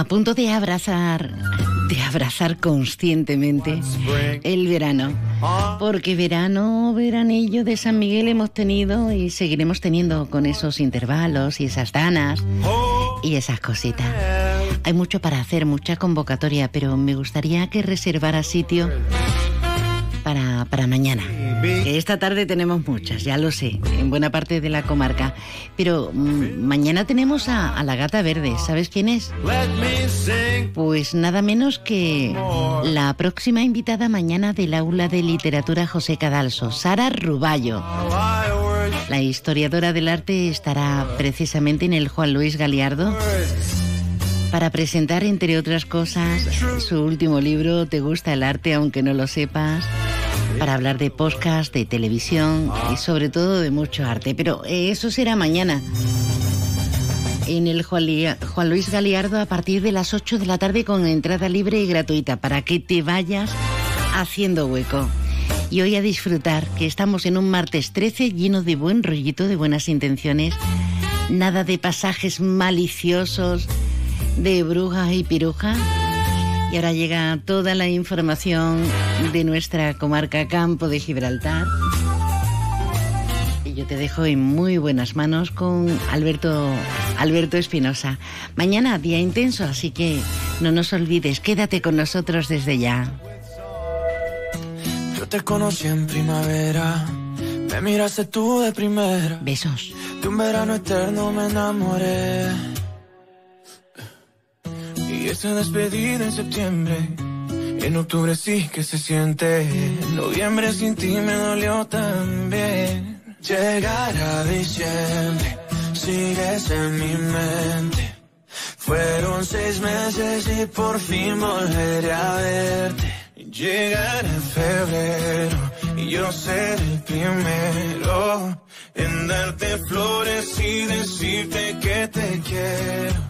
A punto de abrazar, de abrazar conscientemente el verano. Porque verano, veranillo de San Miguel hemos tenido y seguiremos teniendo con esos intervalos y esas danas y esas cositas. Hay mucho para hacer, mucha convocatoria, pero me gustaría que reservara sitio para, para mañana. Que esta tarde tenemos muchas, ya lo sé, en buena parte de la comarca. Pero mm, mañana tenemos a, a la gata verde. ¿Sabes quién es? Pues nada menos que la próxima invitada mañana del aula de literatura José Cadalso, Sara Ruballo. La historiadora del arte estará precisamente en el Juan Luis Galiardo para presentar, entre otras cosas, su último libro, Te gusta el arte aunque no lo sepas, para hablar de podcast, de televisión y sobre todo de mucho arte. Pero eh, eso será mañana. En el Juan, Luis Galiardo a partir de las 8 de la tarde con entrada libre y gratuita para que te vayas haciendo hueco. Y hoy a disfrutar, que estamos en un martes 13 lleno de buen rollito, de buenas intenciones, nada de pasajes maliciosos, de brujas y pirujas. Y ahora llega toda la información de nuestra comarca Campo de Gibraltar. Y yo te dejo en muy buenas manos con Alberto Alberto Espinosa. Mañana día intenso, así que no nos olvides, quédate con nosotros desde ya. Yo te conocí en primavera, me miraste tú de primera. Besos. De un verano eterno me enamoré. Y esa despedida en septiembre, en octubre sí que se siente. En noviembre sin ti me dolió también. Llegar a diciembre, sigues en mi mente. Fueron seis meses y por fin volveré a verte. Llegar en febrero y yo ser el primero en darte flores y decirte que te quiero.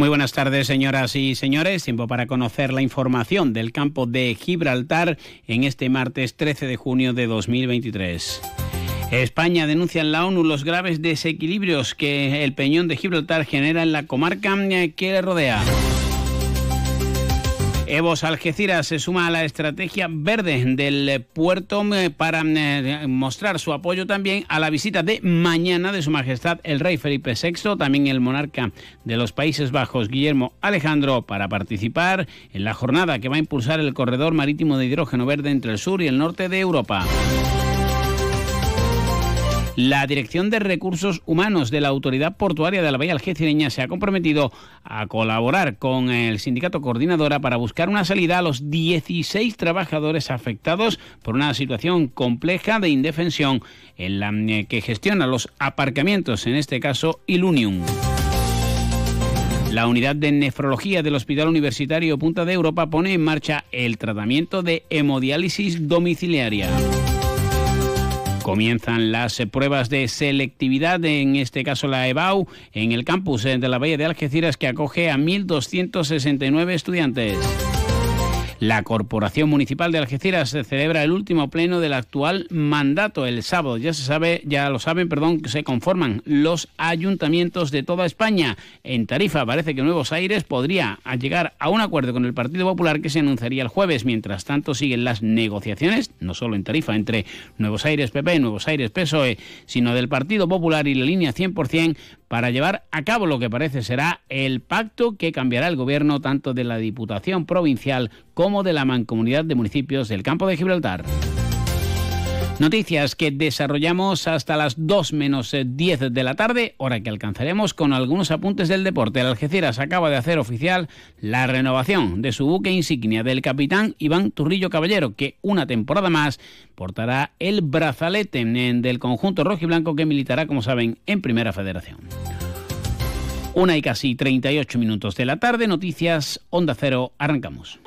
Muy buenas tardes, señoras y señores. Tiempo para conocer la información del campo de Gibraltar en este martes 13 de junio de 2023. España denuncia en la ONU los graves desequilibrios que el peñón de Gibraltar genera en la comarca que le rodea. Evos Algeciras se suma a la estrategia verde del puerto eh, para eh, mostrar su apoyo también a la visita de mañana de Su Majestad el Rey Felipe VI, también el monarca de los Países Bajos Guillermo Alejandro, para participar en la jornada que va a impulsar el corredor marítimo de hidrógeno verde entre el sur y el norte de Europa. La Dirección de Recursos Humanos de la Autoridad Portuaria de la Bahía Algecireña se ha comprometido a colaborar con el sindicato coordinadora para buscar una salida a los 16 trabajadores afectados por una situación compleja de indefensión en la que gestiona los aparcamientos, en este caso Ilunium. La unidad de nefrología del Hospital Universitario Punta de Europa pone en marcha el tratamiento de hemodiálisis domiciliaria. Comienzan las pruebas de selectividad, en este caso la EBAU, en el campus de la Bahía de Algeciras que acoge a 1.269 estudiantes. La Corporación Municipal de Algeciras celebra el último pleno del actual mandato el sábado. Ya se sabe, ya lo saben, perdón, que se conforman los ayuntamientos de toda España. En Tarifa parece que Nuevos Aires podría llegar a un acuerdo con el Partido Popular que se anunciaría el jueves. Mientras tanto siguen las negociaciones, no solo en Tarifa, entre Nuevos Aires PP, Nuevos Aires PSOE, sino del Partido Popular y la línea 100% para llevar a cabo lo que parece será el pacto que cambiará el gobierno tanto de la Diputación Provincial como de la Mancomunidad de Municipios del Campo de Gibraltar. Noticias que desarrollamos hasta las 2 menos 10 de la tarde, hora que alcanzaremos con algunos apuntes del deporte. El Algeciras acaba de hacer oficial la renovación de su buque insignia del capitán Iván Turrillo Caballero, que una temporada más portará el brazalete del conjunto rojo y blanco que militará, como saben, en Primera Federación. Una y casi 38 minutos de la tarde, noticias Onda Cero, arrancamos.